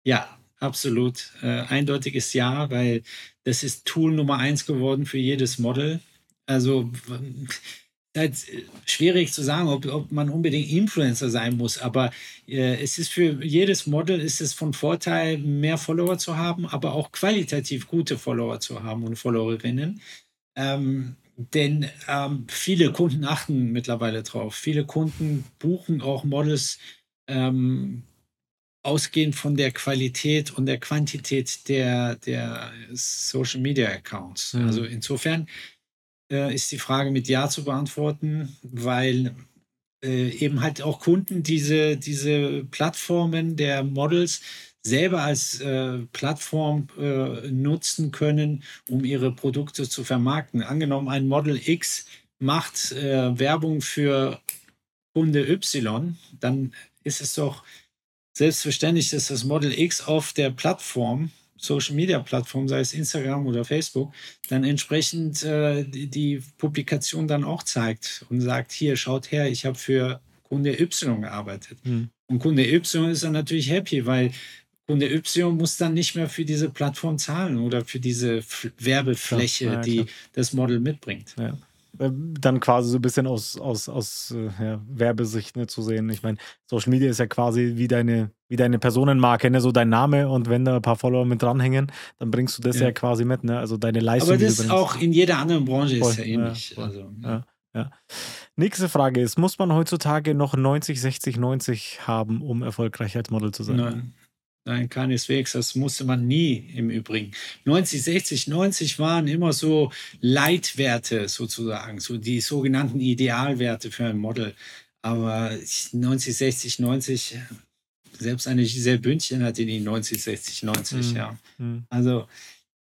Ja, absolut. Äh, eindeutiges Ja, weil das ist Tool Nummer eins geworden für jedes Model. Also halt schwierig zu sagen, ob, ob man unbedingt Influencer sein muss, aber äh, es ist für jedes Model ist es von Vorteil, mehr Follower zu haben, aber auch qualitativ gute Follower zu haben und Followerinnen. Ähm, denn ähm, viele Kunden achten mittlerweile drauf. Viele Kunden buchen auch Models ähm, ausgehend von der Qualität und der Quantität der, der Social Media Accounts. Mhm. Also insofern äh, ist die Frage mit Ja zu beantworten, weil äh, eben halt auch Kunden diese, diese Plattformen der Models selber als äh, Plattform äh, nutzen können, um ihre Produkte zu vermarkten. Angenommen, ein Model X macht äh, Werbung für Kunde Y, dann ist es doch selbstverständlich, dass das Model X auf der Plattform, Social Media Plattform, sei es Instagram oder Facebook, dann entsprechend äh, die, Publikation dann auch zeigt und sagt, hier, schaut her, ich habe für Kunde Y gearbeitet. Mhm. Und Kunde Y ist dann natürlich happy, weil Kunde Y muss dann nicht mehr für diese Plattform zahlen oder für diese F Werbefläche, ja, ja, die das Model mitbringt. Ja. Äh, dann quasi so ein bisschen aus, aus, aus äh, Werbesicht ne, zu sehen. Ich meine, Social Media ist ja quasi wie deine, wie deine Personenmarke, ne? so dein Name und wenn da ein paar Follower mit dranhängen, dann bringst du das ja, quasi mit, ne? also deine Leistung. Aber das ist auch in jeder anderen Branche voll, ist ja ähnlich. Also, ja. Ja. Nächste Frage ist, muss man heutzutage noch 90, 60, 90 haben, um erfolgreich als Model zu sein? Nein. Nein, keineswegs. Das musste man nie im Übrigen. 90, 60, 90 waren immer so Leitwerte sozusagen, so die sogenannten Idealwerte für ein Model. Aber 90, 60, 90, selbst eine Giselle Bündchen hatte die 90, 60, 90, mhm. ja. Mhm. Also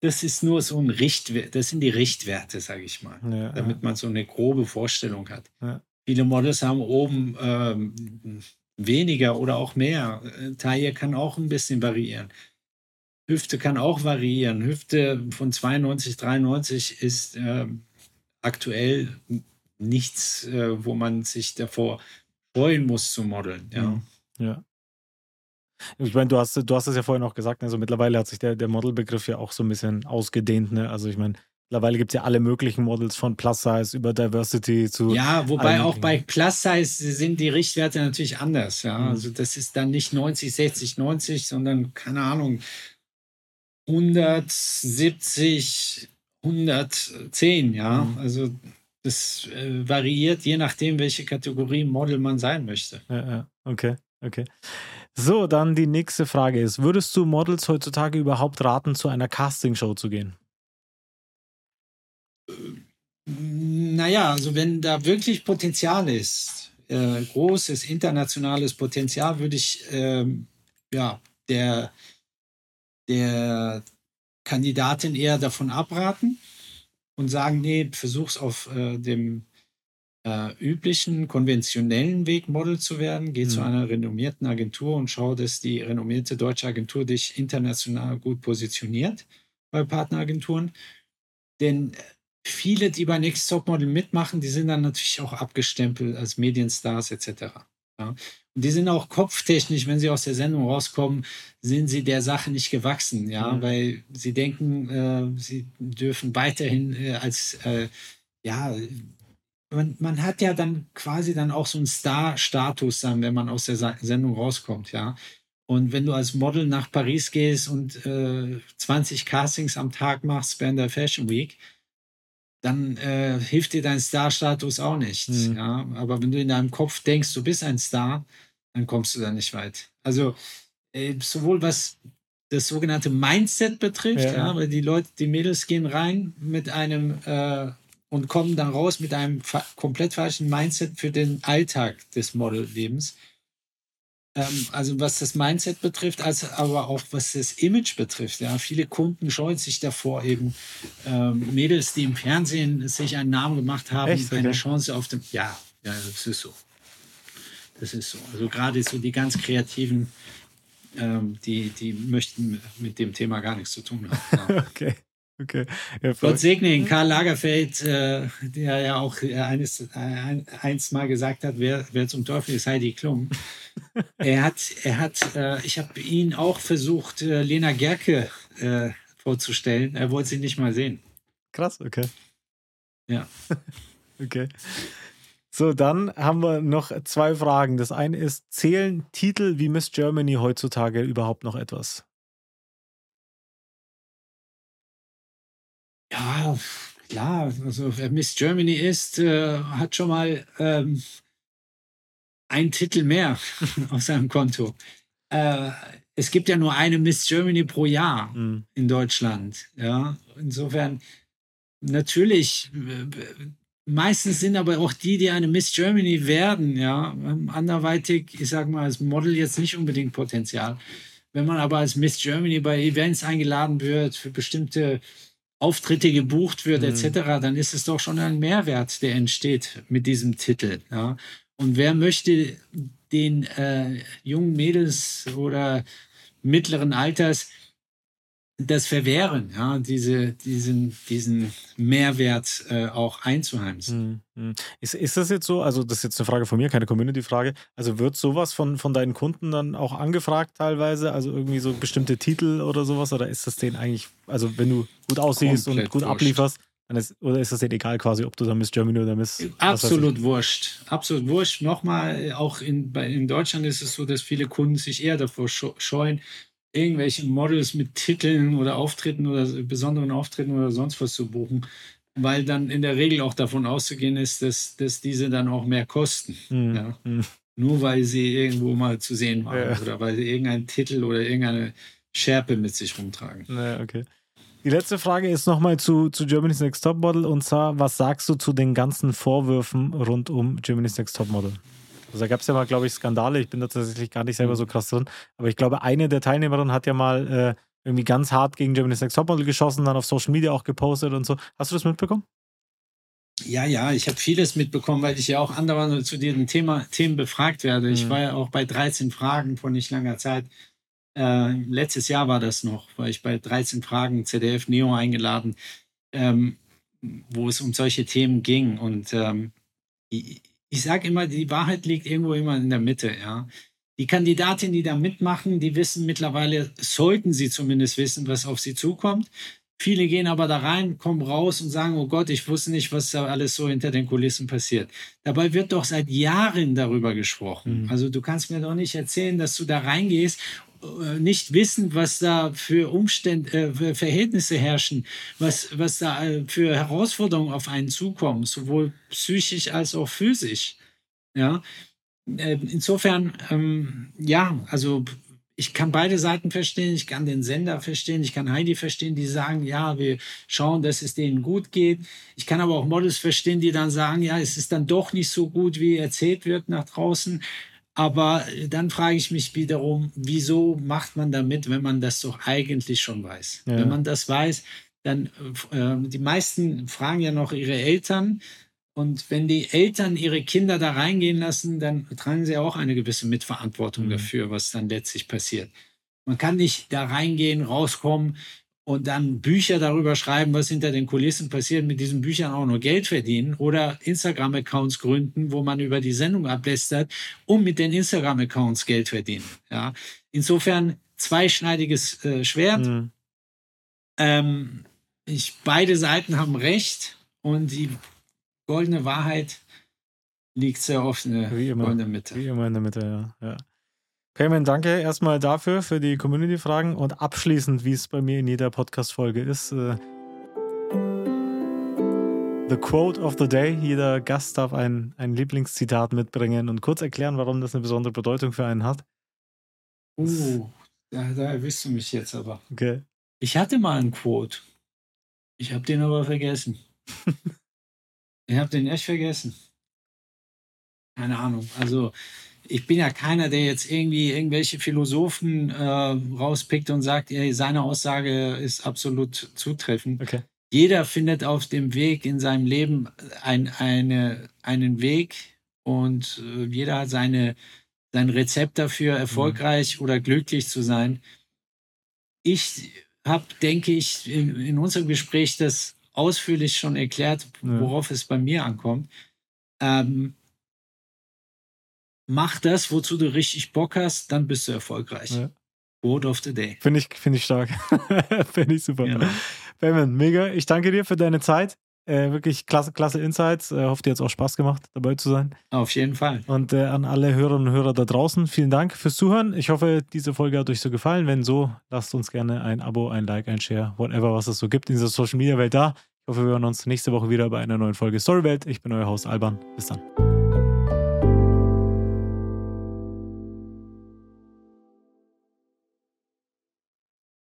das ist nur so ein Richtwert, das sind die Richtwerte, sage ich mal, ja, damit man so eine grobe Vorstellung hat. Ja. Viele Models haben oben ähm, weniger oder auch mehr. Äh, Taille kann auch ein bisschen variieren. Hüfte kann auch variieren. Hüfte von 92, 93 ist äh, aktuell nichts, äh, wo man sich davor freuen muss zu modeln. Ja. Mhm. ja. Ich meine, du hast, du hast es ja vorhin auch gesagt, also mittlerweile hat sich der, der Modelbegriff ja auch so ein bisschen ausgedehnt. Ne? Also ich meine, Mittlerweile gibt es ja alle möglichen Models von Plus Size über Diversity zu. Ja, wobei auch bei Plus Size sind die Richtwerte natürlich anders. Ja, mhm. also das ist dann nicht 90, 60, 90, sondern keine Ahnung 170, 110. Ja, mhm. also das äh, variiert je nachdem, welche Kategorie Model man sein möchte. Ja, ja. okay, okay. So, dann die nächste Frage ist: Würdest du Models heutzutage überhaupt raten, zu einer Castingshow zu gehen? Naja, also wenn da wirklich Potenzial ist, äh, großes internationales Potenzial, würde ich äh, ja, der, der Kandidatin eher davon abraten und sagen, nee, versuch's auf äh, dem äh, üblichen, konventionellen Weg Model zu werden. Geh mhm. zu einer renommierten Agentur und schau, dass die renommierte deutsche Agentur dich international gut positioniert bei Partneragenturen. Denn viele, die bei Next Topmodel mitmachen, die sind dann natürlich auch abgestempelt als Medienstars etc. Ja. Und die sind auch kopftechnisch, wenn sie aus der Sendung rauskommen, sind sie der Sache nicht gewachsen, ja, mhm. weil sie denken, äh, sie dürfen weiterhin äh, als, äh, ja, man, man, hat ja dann quasi dann auch so einen Star-Status dann, wenn man aus der Sendung rauskommt, ja. Und wenn du als Model nach Paris gehst und äh, 20 Castings am Tag machst während der Fashion Week, dann äh, hilft dir dein Star-Status auch nicht. Mhm. Ja? Aber wenn du in deinem Kopf denkst, du bist ein Star, dann kommst du da nicht weit. Also äh, sowohl was das sogenannte Mindset betrifft, ja. ja. weil die Leute, die Mädels gehen rein mit einem äh, und kommen dann raus mit einem komplett falschen Mindset für den Alltag des Modellebens. Ähm, also was das Mindset betrifft, als aber auch was das Image betrifft. Ja, viele Kunden scheuen sich davor, eben ähm, Mädels, die im Fernsehen sich einen Namen gemacht haben, Echt? eine Chance auf dem. Ja, ja, das ist so. Das ist so. Also gerade so die ganz kreativen, ähm, die, die möchten mit dem Thema gar nichts zu tun haben. Ja. okay. Okay. Ja, Gott segne ihn, Karl Lagerfeld, äh, der ja auch eines, ein, eins mal gesagt hat, wer, wer zum Teufel ist Heidi Klum. Er hat, er hat, äh, ich habe ihn auch versucht, äh, Lena Gerke äh, vorzustellen. Er wollte sie nicht mal sehen. Krass, okay. Ja. okay. So, dann haben wir noch zwei Fragen. Das eine ist, zählen Titel wie Miss Germany heutzutage überhaupt noch etwas? Ja, klar. Also wer Miss Germany ist, äh, hat schon mal ähm, einen Titel mehr auf seinem Konto. Äh, es gibt ja nur eine Miss Germany pro Jahr mhm. in Deutschland. Ja, insofern natürlich. Meistens sind aber auch die, die eine Miss Germany werden, ja, anderweitig, ich sag mal, als Model jetzt nicht unbedingt Potenzial. Wenn man aber als Miss Germany bei Events eingeladen wird, für bestimmte Auftritte gebucht wird, mhm. etc., dann ist es doch schon ein Mehrwert, der entsteht mit diesem Titel. Ja. Und wer möchte den äh, jungen Mädels oder mittleren Alters das verwehren, ja, diese, diesen, diesen Mehrwert äh, auch einzuheimsen. Mhm. Ist, ist das jetzt so, also das ist jetzt eine Frage von mir, keine Community-Frage, also wird sowas von, von deinen Kunden dann auch angefragt teilweise, also irgendwie so bestimmte Titel oder sowas, oder ist das denen eigentlich, also wenn du gut aussiehst Komplett und gut wurscht. ablieferst, ist, oder ist das denen egal quasi, ob du da Miss Germany oder Miss... Absolut wurscht, absolut wurscht. Nochmal, auch in, bei, in Deutschland ist es so, dass viele Kunden sich eher davor scheuen, irgendwelche Models mit Titeln oder Auftritten oder besonderen Auftritten oder sonst was zu buchen, weil dann in der Regel auch davon auszugehen ist, dass, dass diese dann auch mehr kosten. Mhm. Ja? Mhm. Nur weil sie irgendwo mal zu sehen waren ja. oder weil sie irgendeinen Titel oder irgendeine Schärpe mit sich rumtragen. Ja, okay. Die letzte Frage ist nochmal zu, zu Germany's Next Top Model und zwar, was sagst du zu den ganzen Vorwürfen rund um Germany's Next Top Model? Also da gab es ja mal, glaube ich, Skandale. Ich bin da tatsächlich gar nicht selber so krass drin. Aber ich glaube, eine der Teilnehmerinnen hat ja mal äh, irgendwie ganz hart gegen Germany's Next Topmodel geschossen, dann auf Social Media auch gepostet und so. Hast du das mitbekommen? Ja, ja, ich habe vieles mitbekommen, weil ich ja auch andauernd zu diesen Thema, Themen befragt werde. Mhm. Ich war ja auch bei 13 Fragen vor nicht langer Zeit. Äh, letztes Jahr war das noch, war ich bei 13 Fragen ZDF Neo eingeladen, ähm, wo es um solche Themen ging. Und ähm, ich sage immer, die Wahrheit liegt irgendwo immer in der Mitte, ja. Die Kandidatinnen, die da mitmachen, die wissen mittlerweile, sollten sie zumindest wissen, was auf sie zukommt. Viele gehen aber da rein, kommen raus und sagen, oh Gott, ich wusste nicht, was da alles so hinter den Kulissen passiert. Dabei wird doch seit Jahren darüber gesprochen. Mhm. Also du kannst mir doch nicht erzählen, dass du da reingehst nicht wissen, was da für Umstände, äh, Verhältnisse herrschen, was, was da äh, für Herausforderungen auf einen zukommen, sowohl psychisch als auch physisch. Ja, insofern, ähm, ja, also ich kann beide Seiten verstehen. Ich kann den Sender verstehen. Ich kann Heidi verstehen, die sagen, ja, wir schauen, dass es denen gut geht. Ich kann aber auch Models verstehen, die dann sagen, ja, es ist dann doch nicht so gut, wie erzählt wird nach draußen. Aber dann frage ich mich wiederum, wieso macht man damit, wenn man das doch eigentlich schon weiß? Ja. Wenn man das weiß, dann äh, die meisten fragen ja noch ihre Eltern, und wenn die Eltern ihre Kinder da reingehen lassen, dann tragen sie auch eine gewisse Mitverantwortung mhm. dafür, was dann letztlich passiert. Man kann nicht da reingehen, rauskommen und dann Bücher darüber schreiben, was hinter den Kulissen passiert, mit diesen Büchern auch nur Geld verdienen oder Instagram-Accounts gründen, wo man über die Sendung ablästert, um mit den Instagram-Accounts Geld verdienen. Ja. Insofern zweischneidiges äh, Schwert. Mhm. Ähm, ich, beide Seiten haben recht und die goldene Wahrheit liegt sehr oft in der, wie immer, in der Mitte. Wie immer in der Mitte, ja. ja. Payman, danke erstmal dafür, für die Community-Fragen und abschließend, wie es bei mir in jeder Podcast-Folge ist, äh, The Quote of the Day. Jeder Gast darf ein, ein Lieblingszitat mitbringen und kurz erklären, warum das eine besondere Bedeutung für einen hat. Uh, da, da erwischst du mich jetzt aber. Okay. Ich hatte mal einen Quote. Ich habe den aber vergessen. Ich habe den echt vergessen. Keine Ahnung. Also ich bin ja keiner, der jetzt irgendwie irgendwelche Philosophen äh, rauspickt und sagt, ey, seine Aussage ist absolut zutreffend. Okay. Jeder findet auf dem Weg in seinem Leben ein, eine, einen Weg und äh, jeder hat seine, sein Rezept dafür, erfolgreich mhm. oder glücklich zu sein. Ich habe, denke ich, in, in unserem Gespräch das ausführlich schon erklärt, worauf ja. es bei mir ankommt. Ähm, mach das, wozu du richtig Bock hast, dann bist du erfolgreich. Ja. Word of the Day. Finde ich, find ich stark. Finde ich super. Genau. Benjamin, mega. Ich danke dir für deine Zeit. Äh, wirklich klasse, klasse Insights. Äh, hoffe, dir hat es auch Spaß gemacht, dabei zu sein. Auf jeden Fall. Und äh, an alle Hörerinnen und Hörer da draußen, vielen Dank fürs Zuhören. Ich hoffe, diese Folge hat euch so gefallen. Wenn so, lasst uns gerne ein Abo, ein Like, ein Share, whatever, was es so gibt in dieser Social Media Welt da. Ich hoffe, wir hören uns nächste Woche wieder bei einer neuen Folge Storywelt. Ich bin euer Haus Alban. Bis dann.